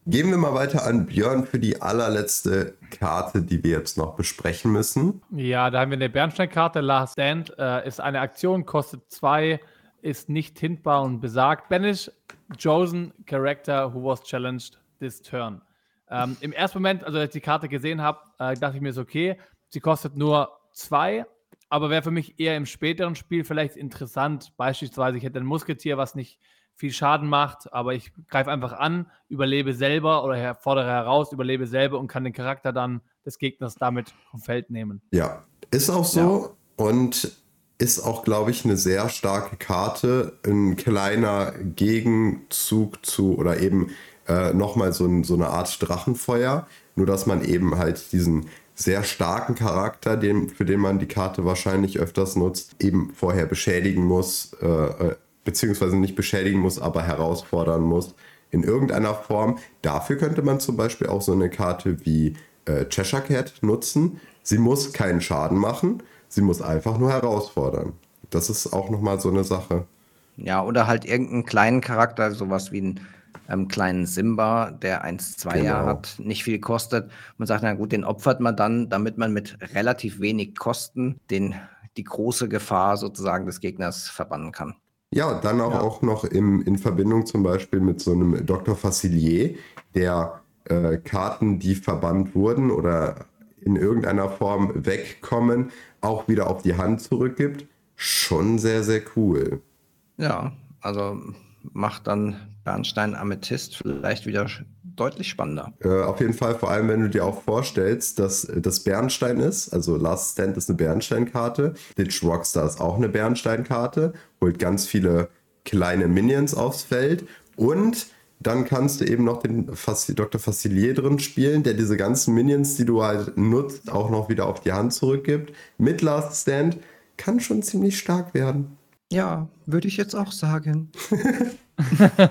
Gehen wir mal weiter an Björn für die allerletzte Karte, die wir jetzt noch besprechen müssen. Ja, da haben wir eine Bernsteinkarte. Last Stand äh, ist eine Aktion, kostet zwei, ist nicht hintbar und besagt. Banish chosen character who was challenged this turn. Ähm, Im ersten Moment, also als ich die Karte gesehen habe, äh, dachte ich mir so, okay, sie kostet nur zwei, aber wäre für mich eher im späteren Spiel vielleicht interessant. Beispielsweise, ich hätte ein Musketier, was nicht viel Schaden macht, aber ich greife einfach an, überlebe selber oder fordere heraus, überlebe selber und kann den Charakter dann des Gegners damit vom Feld nehmen. Ja, ist auch so ja. und ist auch, glaube ich, eine sehr starke Karte, ein kleiner Gegenzug zu oder eben äh, nochmal so, ein, so eine Art Drachenfeuer, nur dass man eben halt diesen sehr starken Charakter, den, für den man die Karte wahrscheinlich öfters nutzt, eben vorher beschädigen muss, äh, äh beziehungsweise nicht beschädigen muss, aber herausfordern muss in irgendeiner Form. Dafür könnte man zum Beispiel auch so eine Karte wie äh, Cheshire Cat nutzen. Sie muss keinen Schaden machen, sie muss einfach nur herausfordern. Das ist auch nochmal so eine Sache. Ja, oder halt irgendeinen kleinen Charakter, sowas wie einen ähm, kleinen Simba, der 1-2 genau. Jahre hat, nicht viel kostet. Man sagt, na gut, den opfert man dann, damit man mit relativ wenig Kosten den, die große Gefahr sozusagen des Gegners verbannen kann. Ja, dann auch, ja. auch noch im, in Verbindung zum Beispiel mit so einem Dr. Facilier, der äh, Karten, die verbannt wurden oder in irgendeiner Form wegkommen, auch wieder auf die Hand zurückgibt. Schon sehr, sehr cool. Ja, also macht dann Bernstein Amethyst vielleicht wieder deutlich spannender. Äh, auf jeden Fall, vor allem wenn du dir auch vorstellst, dass das Bernstein ist. Also Last Stand ist eine Bernsteinkarte. Ditch Rockstar ist auch eine Bernsteinkarte. Holt ganz viele kleine Minions aufs Feld. Und dann kannst du eben noch den Dr. Facilier drin spielen, der diese ganzen Minions, die du halt nutzt, auch noch wieder auf die Hand zurückgibt. Mit Last Stand kann schon ziemlich stark werden. Ja, würde ich jetzt auch sagen.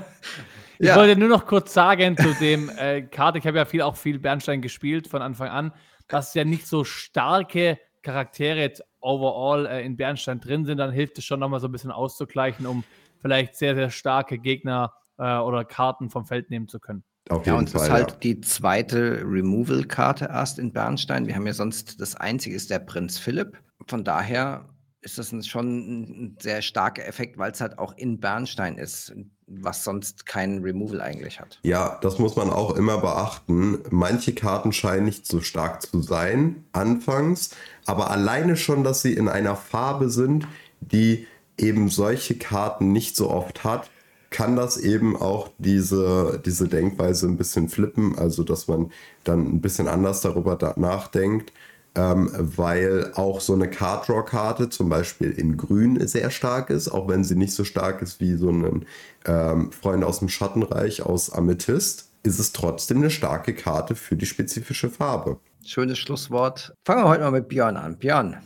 ich ja. wollte nur noch kurz sagen zu dem äh, Karte, ich habe ja viel, auch viel Bernstein gespielt von Anfang an, dass ja nicht so starke Charaktere jetzt overall äh, in Bernstein drin sind, dann hilft es schon nochmal so ein bisschen auszugleichen, um vielleicht sehr, sehr starke Gegner äh, oder Karten vom Feld nehmen zu können. Auf ja, und es ist halt ja. die zweite Removal-Karte erst in Bernstein. Wir haben ja sonst das einzige ist der Prinz Philipp. Von daher ist das schon ein sehr starker Effekt, weil es halt auch in Bernstein ist, was sonst kein Removal eigentlich hat. Ja, das muss man auch immer beachten. Manche Karten scheinen nicht so stark zu sein anfangs, aber alleine schon, dass sie in einer Farbe sind, die eben solche Karten nicht so oft hat, kann das eben auch diese, diese Denkweise ein bisschen flippen, also dass man dann ein bisschen anders darüber nachdenkt ähm, weil auch so eine Card Draw Karte zum Beispiel in Grün sehr stark ist, auch wenn sie nicht so stark ist wie so ein ähm, Freund aus dem Schattenreich aus Amethyst, ist es trotzdem eine starke Karte für die spezifische Farbe. Schönes Schlusswort. Fangen wir heute mal mit Björn an. Björn,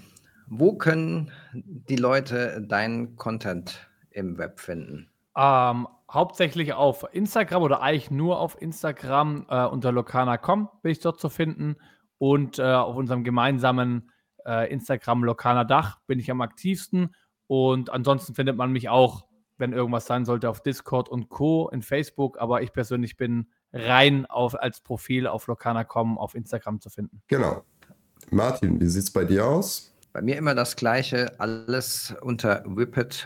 wo können die Leute deinen Content im Web finden? Ähm, hauptsächlich auf Instagram oder eigentlich nur auf Instagram äh, unter lokana.com bin ich dort zu finden und äh, auf unserem gemeinsamen äh, Instagram Lokana Dach bin ich am aktivsten. Und ansonsten findet man mich auch, wenn irgendwas sein sollte, auf Discord und Co. in Facebook. Aber ich persönlich bin rein auf, als Profil auf Lokana.com auf Instagram zu finden. Genau. Martin, wie sieht es bei dir aus? Bei mir immer das gleiche, alles unter whippet-place,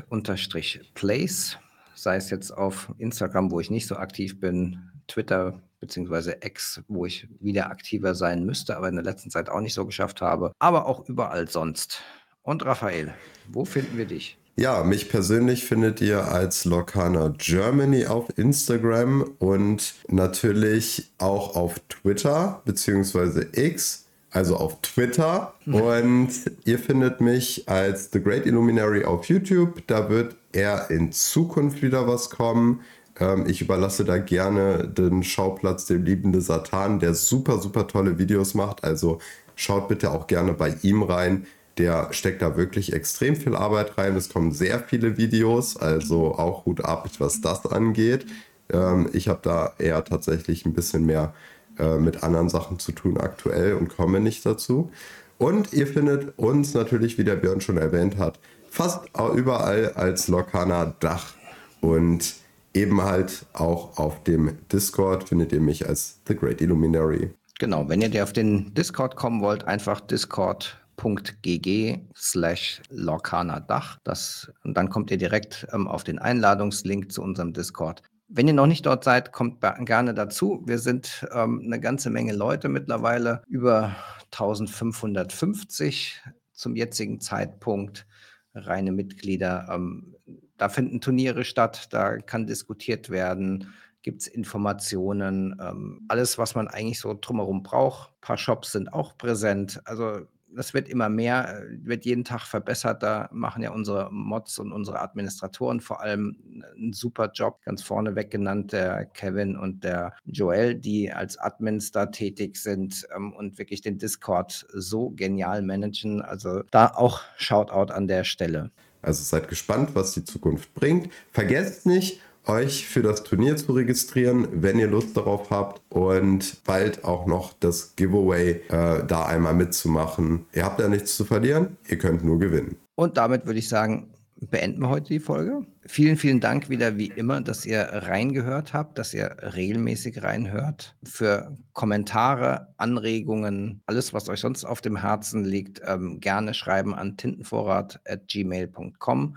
sei es jetzt auf Instagram, wo ich nicht so aktiv bin, Twitter beziehungsweise X, wo ich wieder aktiver sein müsste, aber in der letzten Zeit auch nicht so geschafft habe, aber auch überall sonst. Und Raphael, wo finden wir dich? Ja, mich persönlich findet ihr als Lokana Germany auf Instagram und natürlich auch auf Twitter beziehungsweise X, also auf Twitter. Und ihr findet mich als The Great Illuminary auf YouTube. Da wird eher in Zukunft wieder was kommen. Ähm, ich überlasse da gerne den Schauplatz dem liebenden Satan, der super, super tolle Videos macht. Also schaut bitte auch gerne bei ihm rein. Der steckt da wirklich extrem viel Arbeit rein. Es kommen sehr viele Videos, also auch Hut ab, was das angeht. Ähm, ich habe da eher tatsächlich ein bisschen mehr äh, mit anderen Sachen zu tun aktuell und komme nicht dazu. Und ihr findet uns natürlich, wie der Björn schon erwähnt hat, fast überall als Lokana Dach. Und eben halt auch auf dem Discord findet ihr mich als The Great Illuminary. Genau, wenn ihr auf den Discord kommen wollt, einfach discord.gg slash Dach. Das, und dann kommt ihr direkt ähm, auf den Einladungslink zu unserem Discord. Wenn ihr noch nicht dort seid, kommt gerne dazu. Wir sind ähm, eine ganze Menge Leute mittlerweile, über 1550 zum jetzigen Zeitpunkt, reine Mitglieder. Ähm, da finden Turniere statt, da kann diskutiert werden, gibt es Informationen, ähm, alles, was man eigentlich so drumherum braucht. Ein paar Shops sind auch präsent. Also das wird immer mehr, äh, wird jeden Tag verbessert. Da machen ja unsere Mods und unsere Administratoren vor allem einen super Job. Ganz vorneweg genannt der Kevin und der Joel, die als Admins da tätig sind ähm, und wirklich den Discord so genial managen. Also da auch Shoutout an der Stelle. Also seid gespannt, was die Zukunft bringt. Vergesst nicht, euch für das Turnier zu registrieren, wenn ihr Lust darauf habt und bald auch noch das Giveaway äh, da einmal mitzumachen. Ihr habt ja nichts zu verlieren, ihr könnt nur gewinnen. Und damit würde ich sagen, beenden wir heute die Folge. Vielen, vielen Dank wieder wie immer, dass ihr reingehört habt, dass ihr regelmäßig reinhört. Für Kommentare, Anregungen, alles, was euch sonst auf dem Herzen liegt, ähm, gerne schreiben an tintenvorrat.gmail.com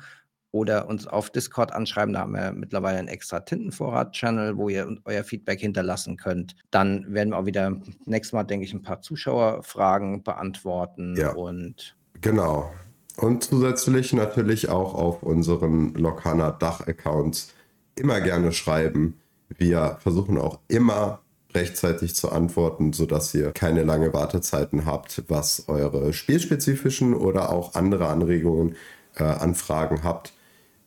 oder uns auf Discord anschreiben. Da haben wir mittlerweile einen extra Tintenvorrat-Channel, wo ihr euer Feedback hinterlassen könnt. Dann werden wir auch wieder nächstes Mal, denke ich, ein paar Zuschauerfragen beantworten. Ja. Und genau. Und zusätzlich natürlich auch auf unseren Lokana Dach-Accounts immer gerne schreiben. Wir versuchen auch immer rechtzeitig zu antworten, sodass ihr keine lange Wartezeiten habt, was eure spielspezifischen oder auch andere Anregungen, äh, Anfragen habt,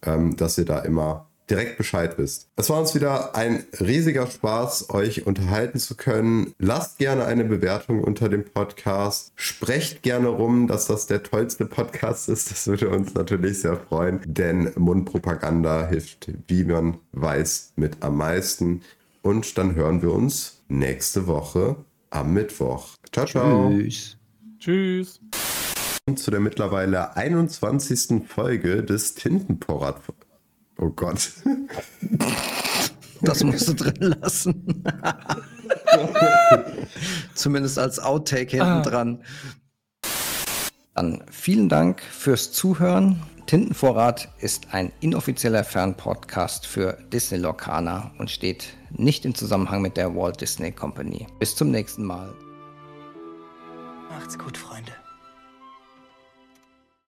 ähm, dass ihr da immer direkt Bescheid wisst. Es war uns wieder ein riesiger Spaß, euch unterhalten zu können. Lasst gerne eine Bewertung unter dem Podcast. Sprecht gerne rum, dass das der tollste Podcast ist. Das würde uns natürlich sehr freuen, denn Mundpropaganda hilft, wie man weiß, mit am meisten. Und dann hören wir uns nächste Woche am Mittwoch. Ciao, ciao. Tschüss. Tschüss. Zu der mittlerweile 21. Folge des Tintenporrat Oh Gott. Das musst du drin lassen. Zumindest als Outtake hinten ah. dran. Dann vielen Dank fürs Zuhören. Tintenvorrat ist ein inoffizieller Fernpodcast für Disney Lorcaner und steht nicht im Zusammenhang mit der Walt Disney Company. Bis zum nächsten Mal. Macht's gut, Freunde.